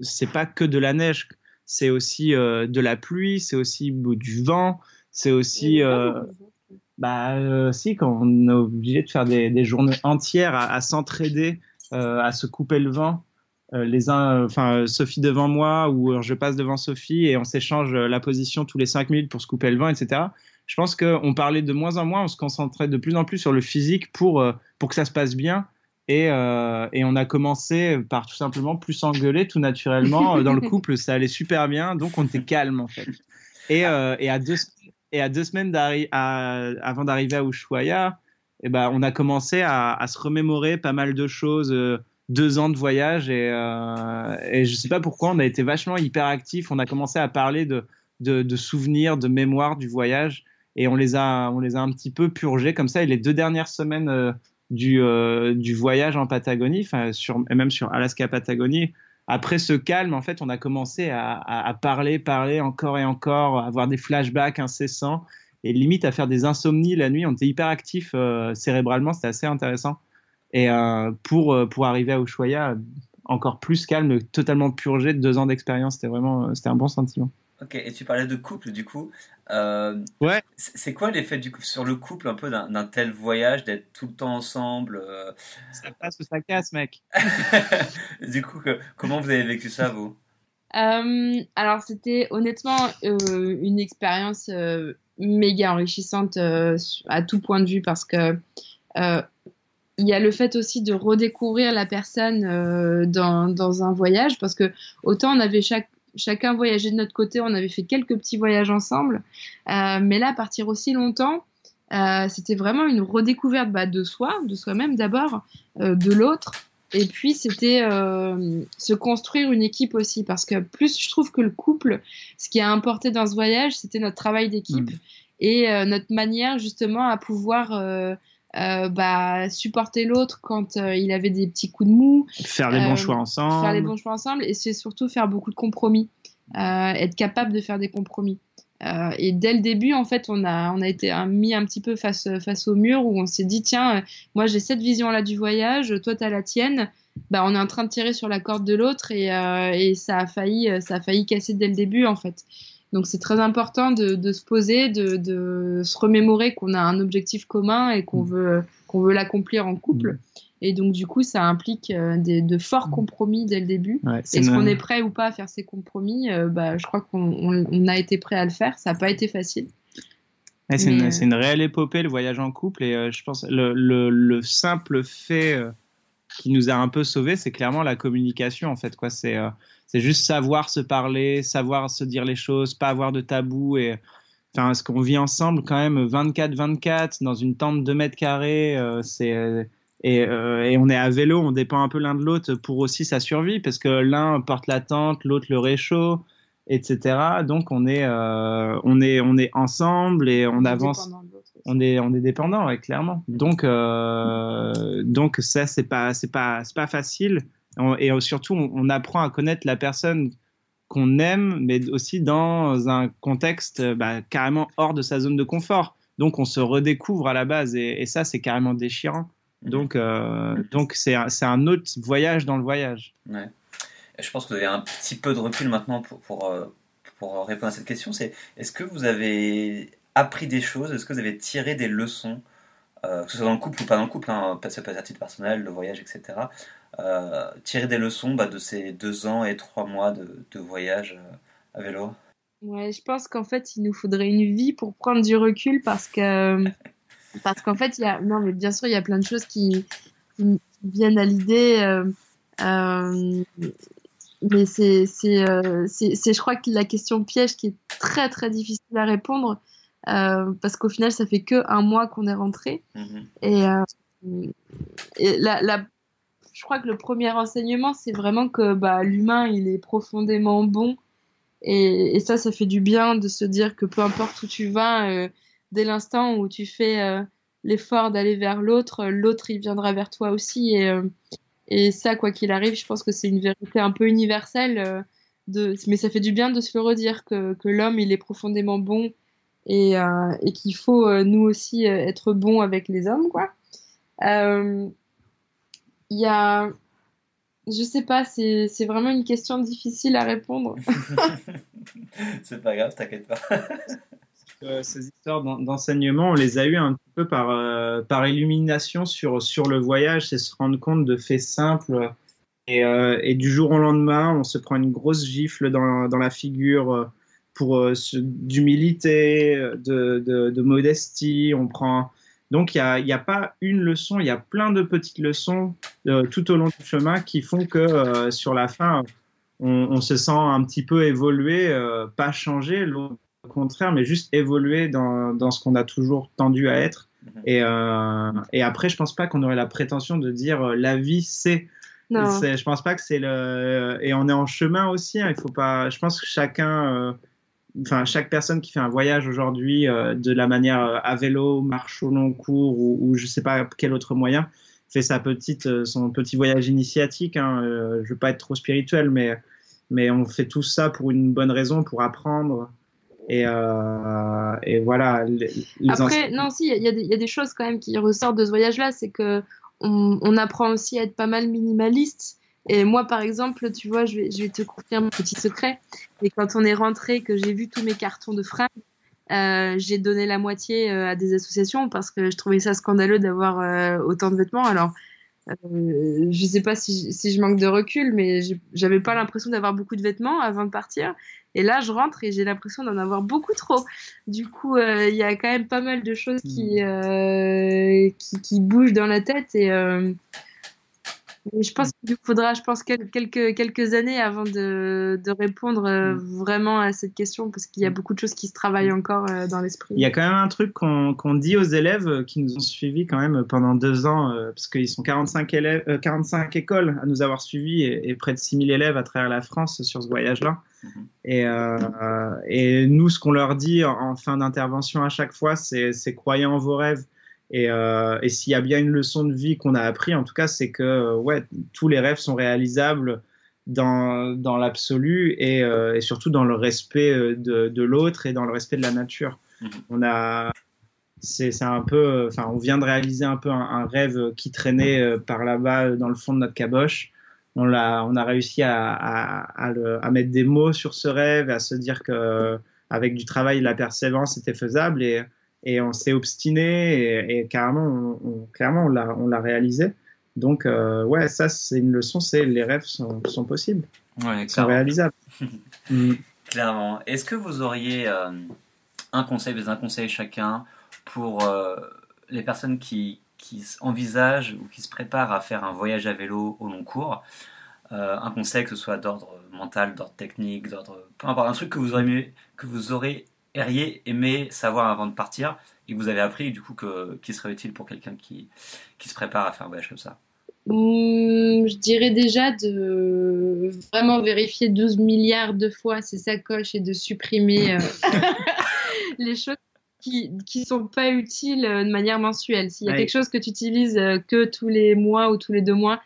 c'est pas que de la neige, c'est aussi de la pluie, c'est aussi du vent, c'est aussi. bah, si, quand on est obligé de faire des, journées entières à, à s'entraider, à se couper le vent. Euh, les uns, enfin Sophie devant moi ou je passe devant Sophie et on s'échange la position tous les cinq minutes pour se couper le vent, etc. Je pense qu'on parlait de moins en moins, on se concentrait de plus en plus sur le physique pour, euh, pour que ça se passe bien. Et, euh, et, on a commencé par tout simplement plus s'engueuler tout naturellement. Dans le [LAUGHS] couple, ça allait super bien, donc on était calme en fait. Et, et, à, deux, et à deux semaines avant d'arriver à Ushuaia, eh ben, on a commencé à, à, se remémorer pas mal de choses deux ans de voyage et, euh, et je sais pas pourquoi on a été vachement hyper actifs. On a commencé à parler de, de, souvenirs, de mémoire du voyage et on les a on les a un petit peu purgés comme ça. Et les deux dernières semaines euh, du, euh, du voyage en Patagonie, et même sur Alaska Patagonie, après ce calme, en fait, on a commencé à, parler, parler encore et encore, avoir des flashbacks incessants et limite à faire des insomnies la nuit. On était hyper actifs euh, cérébralement, c'était assez intéressant. Et pour, pour arriver à Ushuaia, encore plus calme, totalement purgé de deux ans d'expérience. C'était vraiment c'était un bon sentiment. Ok, et tu parlais de couple du coup. ouais. C'est quoi l'effet du coup sur le couple un peu d'un tel voyage, d'être tout le temps ensemble Ça passe ou ça casse, mec. [LAUGHS] du coup, comment vous avez vécu ça, vous? Alors, c'était honnêtement une expérience méga enrichissante à tout point de vue parce que il y a le fait aussi de redécouvrir la personne euh, dans, dans, un voyage, parce que autant on avait chaque, chacun voyagé de notre côté, on avait fait quelques petits voyages ensemble, euh, mais là, partir aussi longtemps, euh, c'était vraiment une redécouverte bah, de soi, de soi-même d'abord, euh, de l'autre, et puis c'était euh, se construire une équipe aussi, parce que plus je trouve que le couple, ce qui a importé dans ce voyage, c'était notre travail d'équipe mmh. et notre manière justement à pouvoir euh, bah, supporter l'autre quand euh, il avait des petits coups de mou. Faire les bons euh, choix ensemble. Faire les bons choix ensemble. Et c'est surtout faire beaucoup de compromis. être capable de faire des compromis. et dès le début, en fait, on a, on a été mis un petit peu face, face au mur où on s'est dit tiens, moi j'ai cette vision-là du voyage, toi tu as la tienne. Bah, on est en train de tirer sur la corde de l'autre et, et, ça, a failli, ça a failli casser dès le début, en fait. Donc c'est très important de, se poser, de, se remémorer qu'on a un objectif commun et qu'on mm. veut, qu'on veut l'accomplir en couple. Mm. Et donc du coup, ça implique euh, de forts mm. compromis dès le début. Est-ce qu'on est prêt ou pas à faire ces compromis? Euh, bah, Je crois qu'on a été prêt à le faire. Ça n'a pas été facile. c'est une, euh, une, réelle épopée le voyage en couple et je pense le, le, le simple fait qui nous a un peu sauvés, c'est clairement la communication en fait quoi. C'est c'est juste savoir se parler, savoir se dire les choses, pas avoir de tabou et enfin ce qu'on vit ensemble quand même 24-24 dans une tente de 2 mètres carrés, euh, c'est et, euh, et, on est à vélo, on dépend un peu l'un de l'autre pour aussi sa survie parce que l'un porte la tente, l'autre le réchaud, etc. Donc on est euh, on est on est ensemble et on, avance. On est on est dépendant, ouais, clairement. Donc donc ça c'est pas c'est pas c'est pas facile et surtout on, apprend à connaître la personne qu'on aime, mais aussi dans un contexte bah, carrément hors de sa zone de confort. Donc on se redécouvre à la base et, ça c'est carrément déchirant. Mhm. Donc euh, donc c'est un autre voyage dans le voyage. Ouais. je pense que vous avez un petit peu de recul maintenant pour, pour, euh, pour répondre à cette question. C'est est-ce que vous avez appris des choses? Est-ce que vous avez tiré des leçons euh, que ce soit dans le couple ou pas dans le couple, hein, ça peut être à titre personnel, le voyage, etc. Euh, tirer des leçons bah, de ces deux ans et trois mois de, de voyage à vélo Ouais, je pense qu'en fait, il nous faudrait une vie pour prendre du recul parce que [LAUGHS] parce qu'en fait, il y a non, mais bien sûr, il y a plein de choses qui, viennent à l'idée. Euh, euh, mais c'est c'est euh, je crois que la question piège qui est très très difficile à répondre parce qu'au final, ça fait que un mois qu'on est rentré mm-hmm. et, et la, la, je crois que le premier enseignement, c'est vraiment que bah, l'humain, il est profondément bon et, ça, ça fait du bien de se dire que peu importe où tu vas, euh, dès l'instant où tu fais euh, l'effort d'aller vers l'autre, l'autre, il viendra vers toi aussi. Et, euh, et ça, quoi qu'il arrive, je pense que c'est une vérité un peu universelle. mais ça fait du bien de se le redire, que, l'homme, il est profondément bon et qu'il faut, nous aussi, être bon avec les hommes, quoi. Il y a je sais pas, c'est vraiment une question difficile à répondre. [LAUGHS] c'est pas grave, t'inquiète pas. Euh, ces histoires d'enseignement, on les a eues un peu par, euh, par illumination sur, sur le voyage, c'est se rendre compte de faits simples. Et, euh, et, du jour au lendemain, on se prend une grosse gifle dans, dans la figure pour d'humilité, de, de, de, modestie. On prend, donc, il n'y a, a, pas une leçon, il y a plein de petites leçons euh, tout au long du chemin qui font que euh, sur la fin, on, se sent un petit peu évolué, euh, pas changé, au contraire, mais juste évolué dans, dans ce qu'on a toujours tendu à être. Mhm. Et, et après, je pense pas qu'on aurait la prétention de dire la vie, c'est. Je pense pas que c'est le. Et on est en chemin aussi. Hein, il faut pas. Je pense que chacun enfin chaque personne qui fait un voyage aujourd'hui euh, de la manière euh, à vélo, marche au long cours ou, ou je sais pas quel autre moyen fait sa petite euh, son petit voyage initiatique. Hein. je veux pas être trop spirituel, mais mais on fait tout ça pour une bonne raison, pour apprendre. Et, et voilà. Après, non, si, il y, y, a des choses quand même qui ressortent de ce voyage-là, c'est que on, on, apprend aussi à être pas mal minimaliste et moi, par exemple, tu vois, je vais, je vais te confier un petit secret. Et quand on est rentré, que j'ai vu tous mes cartons de fringues, euh, j'ai donné la moitié euh, à des associations parce que je trouvais ça scandaleux d'avoir euh, autant de vêtements. Alors, euh, je sais pas si, si, je manque de recul, mais j'avais pas l'impression d'avoir beaucoup de vêtements avant de partir. Et là, je rentre et j'ai l'impression d'en avoir beaucoup trop. Du coup, euh, il y a quand même pas mal de choses qui, mmh. qui, qui, bougent dans la tête et je pense qu'il faudra, je pense, quelques, quelques années avant de, de répondre euh, mm. vraiment à cette question, parce qu'il y a mm. beaucoup de choses qui se travaillent encore euh, dans l'esprit. Il y a quand même un truc qu'on dit aux élèves euh, qui nous ont suivis quand même pendant deux ans, parce qu'ils sont 45, élèves, 45 écoles à nous avoir suivis et, près de 6000 élèves à travers la France sur ce voyage-là. Mm-hmm. Et, et, nous, ce qu'on leur dit en, en fin d'intervention à chaque fois, c'est croyez en vos rêves. Et, euh, et s'il y a bien une leçon de vie qu'on a appris, en tout cas, c'est que euh, ouais, tous les rêves sont réalisables dans, dans l'absolu et, euh, et, surtout dans le respect de, de l'autre et dans le respect de la nature. Mhm. On a, c'est un peu, enfin, on vient de réaliser un peu un, un rêve qui traînait par là-bas dans le fond de notre caboche. On a, on a réussi à, à, à, le, à, mettre des mots sur ce rêve, à se dire que avec du travail, la persévérance était faisable et et on s'est obstiné et, carrément, on, clairement, on l'a réalisé. Donc, euh, ouais, ça, c'est une leçon, c'est les rêves sont, sont possibles, ouais, sont réalisables. [LAUGHS] Mm. [LAUGHS] Clairement. Est-ce que vous auriez euh, un conseil, un conseils chacun pour euh, les personnes qui, qui envisagent ou qui se préparent à faire un voyage à vélo au long cours Un conseil que ce soit d'ordre mental, d'ordre technique, d'ordre peu importe, un truc que vous aurez, que vous aurez auriez aimé savoir avant de partir et que vous avez appris du coup que, qui serait utile pour quelqu'un qui, qui se prépare à faire un voyage comme ça mmh, Je dirais déjà de vraiment vérifier 12 milliards de fois ses sacoches et de supprimer euh, [LAUGHS] les choses qui ne sont pas utiles euh, de manière mensuelle. S'il y a quelque chose que tu utilises euh, que tous les mois ou tous les deux mois,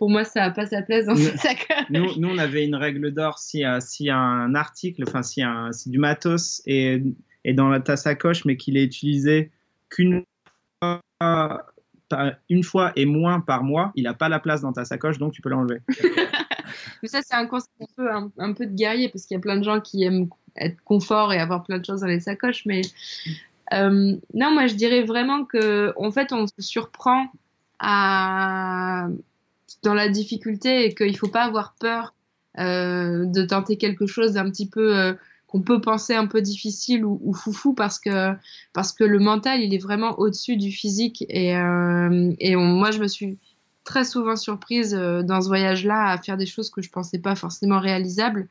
pour moi, ça n'a pas sa place dans ce sac. Nous, nous, on avait une règle d'or si, euh, si un article, enfin, si, un, si du matos est, est dans ta sacoche, mais qu'il est utilisé qu'une fois, une fois et moins par mois, il n'a pas la place dans ta sacoche, donc tu peux l'enlever. [LAUGHS] mais ça, c'est un concept un peu, un, peu de guerrier, parce qu'il y a plein de gens qui aiment être confort et avoir plein de choses dans les sacoches, mais euh, non, moi je dirais vraiment que en fait on se surprend à dans la difficulté et qu'il faut pas avoir peur euh, de tenter quelque chose d'un petit peu euh, qu'on peut penser un peu difficile ou, ou, foufou parce que parce que le mental il est vraiment au-dessus du physique et, euh, et moi je me suis très souvent surprise dans ce voyage-là à faire des choses que je pensais pas forcément réalisables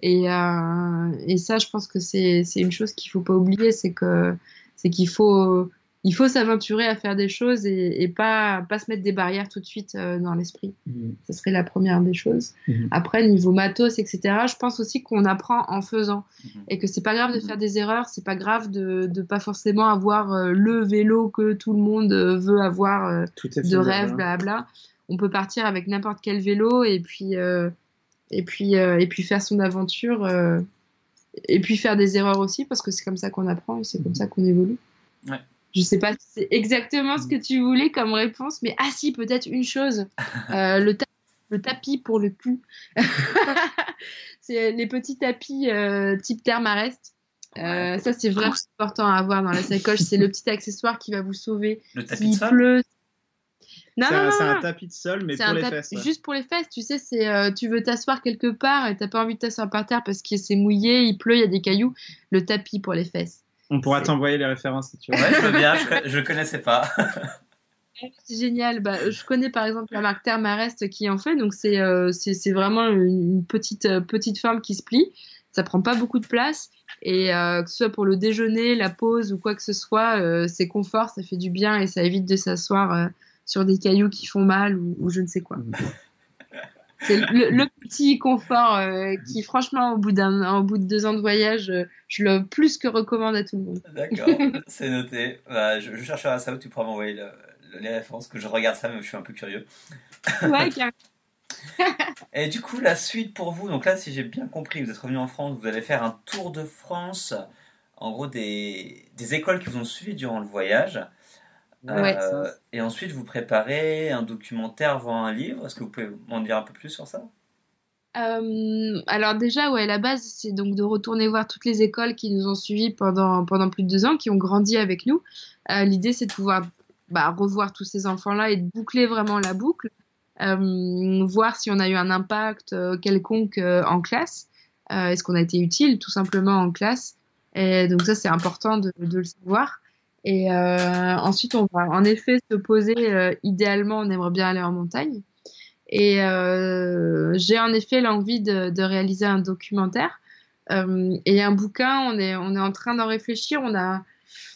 et, et ça je pense que c'est une chose qu'il faut pas oublier c'est que c'est qu'il faut il faut s'aventurer à faire des choses et, et, pas, pas se mettre des barrières tout de suite euh, dans l'esprit. Mmh. Ce serait la première des choses. Mmh. Après, niveau matos, etc., je pense aussi qu'on apprend en faisant mmh. et que c'est pas grave de faire des erreurs, c'est pas grave de ne pas forcément avoir euh, le vélo que tout le monde euh, veut avoir euh, de rêve, blabla. On peut partir avec n'importe quel vélo et puis, euh, et puis, et puis faire son aventure et puis faire des erreurs aussi parce que c'est comme ça qu'on apprend et c'est comme ça qu'on évolue. Ouais. Je sais pas si c'est exactement ce que tu voulais comme réponse, mais ah si, peut-être une chose. [LAUGHS] Euh, le, ta le, tapis pour le cul. [LAUGHS] c'est les petits tapis euh, type thermarest. Euh, ça, c'est vraiment important à avoir dans la sacoche. C'est le petit accessoire qui va vous sauver. Le tapis de sol pleut. Non, c'est non, un, non, un, tapis de sol, mais pour les fesses. Ouais. Juste pour les fesses, tu sais, c'est euh, tu veux t'asseoir quelque part et t'as pas envie de t'asseoir par terre parce que c'est mouillé, il pleut, il y a des cailloux. Le tapis pour les fesses. On pourra t'envoyer les références si tu veux. Ouais, je veux bien, je, ne connaissais pas. [LAUGHS] c'est génial. Bah, je connais par exemple la marque Thermarest qui en fait, donc c'est euh, c'est vraiment une petite, euh, petite forme qui se plie. Ça prend pas beaucoup de place et euh, que ce soit pour le déjeuner, la pause ou quoi que ce soit, euh, c'est confort, ça fait du bien et ça évite de s'asseoir euh, sur des cailloux qui font mal ou, ou je ne sais quoi. [LAUGHS] C'est le, le, petit confort euh, qui, franchement, au bout, d'un, au bout de deux ans de voyage, euh, je le plus que recommande à tout le monde. D'accord, [LAUGHS] c'est noté. Bah, je, je chercherai ça où tu pourras m'envoyer le, le, les références, que je regarde ça, mais je suis un peu curieux. Ouais, carrément. [LAUGHS] Et du coup, la suite pour vous, donc là, si j'ai bien compris, vous êtes revenu en France, vous allez faire un tour de France, en gros, des, des écoles qui vous ont suivi durant le voyage. Ouais. Euh, et ensuite, vous préparez un documentaire avant un livre. Est-ce que vous pouvez m'en dire un peu plus sur ça? Euh, Alors déjà, ouais, la base, c'est donc de retourner voir toutes les écoles qui nous ont suivis pendant, pendant plus de deux ans, qui ont grandi avec nous. Euh, L'idée, c'est de pouvoir bah, revoir tous ces enfants-là et de boucler vraiment la boucle, euh, voir si on a eu un impact euh, quelconque euh, en classe. Est-ce qu'on a été utile tout simplement en classe? Et donc ça, c'est important de, de le savoir. Et euh, ensuite, on va en effet se poser. Euh, idéalement, on aimerait bien aller en montagne. Et euh, j'ai en effet l'envie de, de, réaliser un documentaire et un bouquin. On est, on est en train d'en réfléchir. On a,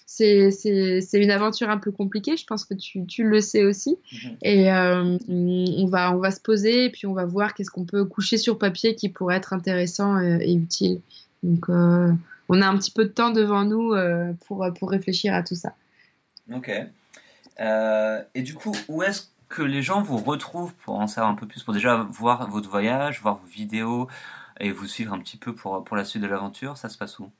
c'est, c'est, c'est une aventure un peu compliquée. Je pense que tu, tu le sais aussi. Mhm. Et on va, on va se poser et puis on va voir qu'est-ce qu'on peut coucher sur papier qui pourrait être intéressant et, et utile. Donc on a un petit peu de temps devant nous euh, pour, pour réfléchir à tout ça. Ok. Euh, et du coup, où est-ce que les gens vous retrouvent pour en savoir un peu plus, pour déjà voir votre voyage, voir vos vidéos et vous suivre un petit peu pour, pour la suite de l'aventure? Ça se passe où?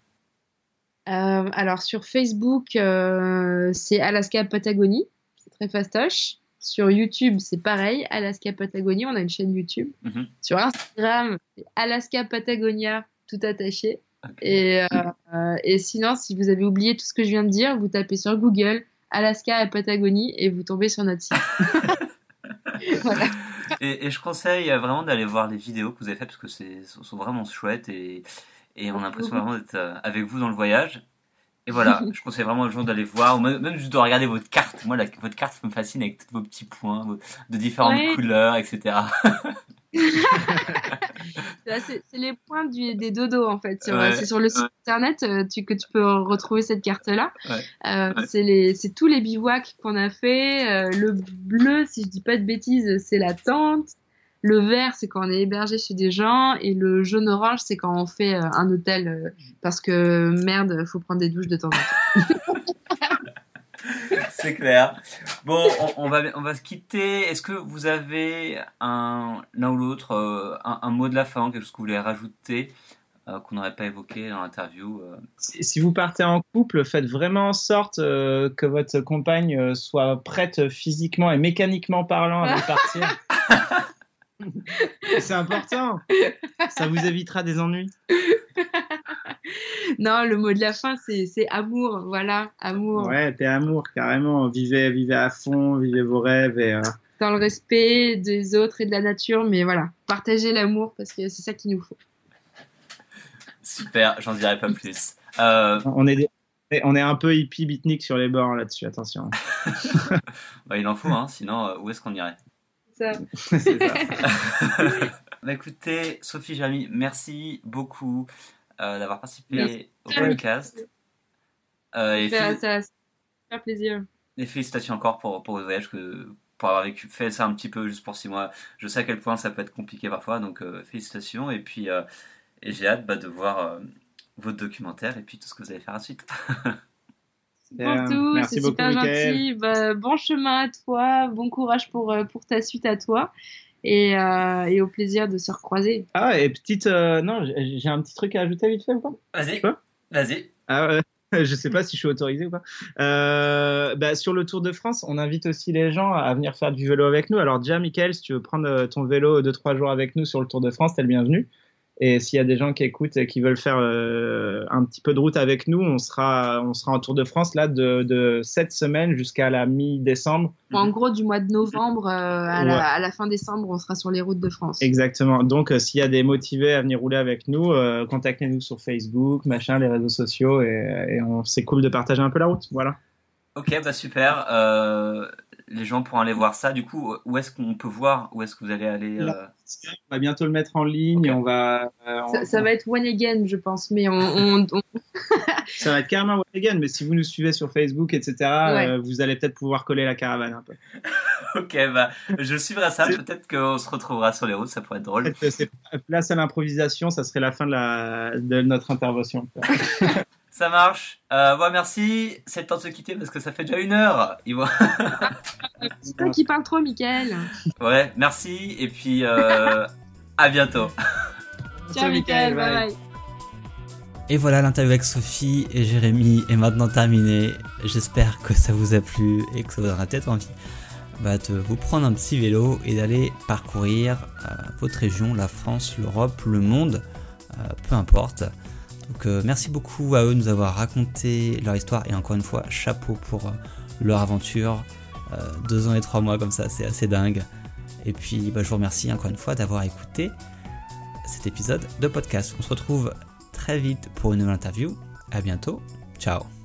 Euh, Alors sur Facebook, euh, c'est Alaska Patagonie, c'est très fastoche. Sur YouTube, c'est pareil, Alaska Patagonie, on a une chaîne YouTube. mm -hmm. Sur Instagram, c'est Alaska Patagonia, tout attaché. Et, euh, et, sinon, si vous avez oublié tout ce que je viens de dire, vous tapez sur Google Alaska et Patagonie et vous tombez sur notre site. [LAUGHS] voilà. et, et, je conseille vraiment d'aller voir les vidéos que vous avez faites parce que c'est sont vraiment chouettes et, et on a l'impression vraiment d'être avec vous dans le voyage. Et voilà, [LAUGHS] je conseille vraiment aux gens d'aller voir, ou même juste de regarder votre carte. Moi, la, votre carte me fascine avec tous vos petits points de différentes ouais. couleurs, etc. [LAUGHS] [LAUGHS] c'est les points du, des dodos en fait. Ouais. C'est sur le site internet euh, tu, que tu peux retrouver cette carte-là. Ouais. Euh. C'est tous les bivouacs qu'on a fait. Euh, le bleu, si je dis pas de bêtises, c'est la tente. Le vert, c'est quand on est hébergé chez des gens. Et le jaune-orange, c'est quand on fait euh, un hôtel. parce que merde, faut prendre des douches de temps en temps. [LAUGHS] [LAUGHS] C'est clair. Bon, on, va, on va se quitter. Est-ce que vous avez un, l'un ou l'autre euh, un, mot de la fin, quelque chose que vous voulez rajouter euh, qu'on n'aurait pas évoqué dans l'interview euh? si, vous partez en couple, faites vraiment en sorte que votre compagne soit prête physiquement et mécaniquement parlant à [LAUGHS] partir. C'est important. Ça vous évitera des ennuis. [LAUGHS] [LAUGHS] non, le mot de la fin, c'est amour. Voilà, amour. Ouais, t'es amour, carrément. Vivez, vivez à fond, vivez vos rêves. Et, euh, Dans le respect des autres et de la nature, mais voilà, partagez l'amour parce que c'est ça qu'il nous faut. Super, j'en dirai pas plus. Euh, on, est on est un peu hippie beatnik sur les bords là-dessus, attention. [LAUGHS] bah, il en faut, hein, sinon euh, où est-ce qu'on irait? Ça. [LAUGHS] bah, écoutez, Sophie Jamy, merci beaucoup euh, d'avoir participé au podcast. Euh, et ça, ça, fait plaisir. Et félicitations encore pour, pour vos voyages, que, pour avoir vécu, fait ça un petit peu juste pour six mois. Je sais à quel point ça peut être compliqué parfois, donc euh, félicitations. Et puis, euh, et j'ai hâte bah, de voir votre documentaire et puis tout ce que vous allez faire ensuite. [LAUGHS] Pour tout, c'est super gentil. Bah, bon chemin à toi, bon courage pour, pour ta suite à toi. Euh, et, au plaisir de se recroiser. Ah, et petite. Euh, non, j'ai un petit truc à ajouter vite fait ou pas? Vas-y. Vas-y. Ah, [LAUGHS] je sais pas si je suis autorisé ou pas. Euh, bah, sur le Tour de France, on invite aussi les gens à venir faire du vélo avec nous. Alors, déjà, Michael, si tu veux prendre ton vélo 2-3 jours avec nous sur le Tour de France, t'es le bienvenu. Et s'il y a des gens qui écoutent et qui veulent faire euh, un petit peu de route avec nous, on sera, on sera en Tour de France là de, de cette semaine jusqu'à la mi-décembre. En gros, du mois de novembre euh, à, la, à, la, fin décembre, on sera sur les routes de France. Exactement. Donc, euh, s'il y a des motivés à venir rouler avec nous, contactez-nous sur Facebook, machin, les réseaux sociaux, et, et c'est cool de partager un peu la route. Voilà. Ok, bah super les gens pourront aller voir ça. Du coup, où est-ce qu'on peut voir? Où est-ce que vous allez aller euh On va bientôt le mettre en ligne. On va, euh, ça, va être One Again, je pense. Mais [LAUGHS] on, ça va être carrément One Again. Mais si vous nous suivez sur Facebook, etc., euh, vous allez peut-être pouvoir coller la caravane un peu. [LAUGHS] ok, bah, je suivrai ça. Peut-être qu'on se retrouvera sur les routes. Ça pourrait être drôle. Place à l'improvisation, ça serait la fin de, la, de notre intervention. [LAUGHS] Ça marche. Euh, merci. C'est le temps de se quitter parce que ça fait déjà une heure. [LAUGHS] C'est toi qui parle trop, Mickaël. Ouais, merci. Et puis, euh, à bientôt. [LAUGHS] Ciao, Mickaël. Bye bye. Et voilà, l'interview avec Sophie et Jérémy est maintenant terminée. J'espère que ça vous a plu et que ça vous donnera peut-être envie bah, de vous prendre un petit vélo et d'aller parcourir euh, votre région, la France, l'Europe, le monde, euh, peu importe. Donc euh, merci beaucoup à eux de nous avoir raconté leur histoire et encore une fois chapeau pour euh, leur aventure. Euh, deux ans et trois mois comme ça, c'est assez dingue. Et puis bah, je vous remercie encore une fois d'avoir écouté cet épisode de podcast. On se retrouve très vite pour une nouvelle interview. À bientôt. Ciao.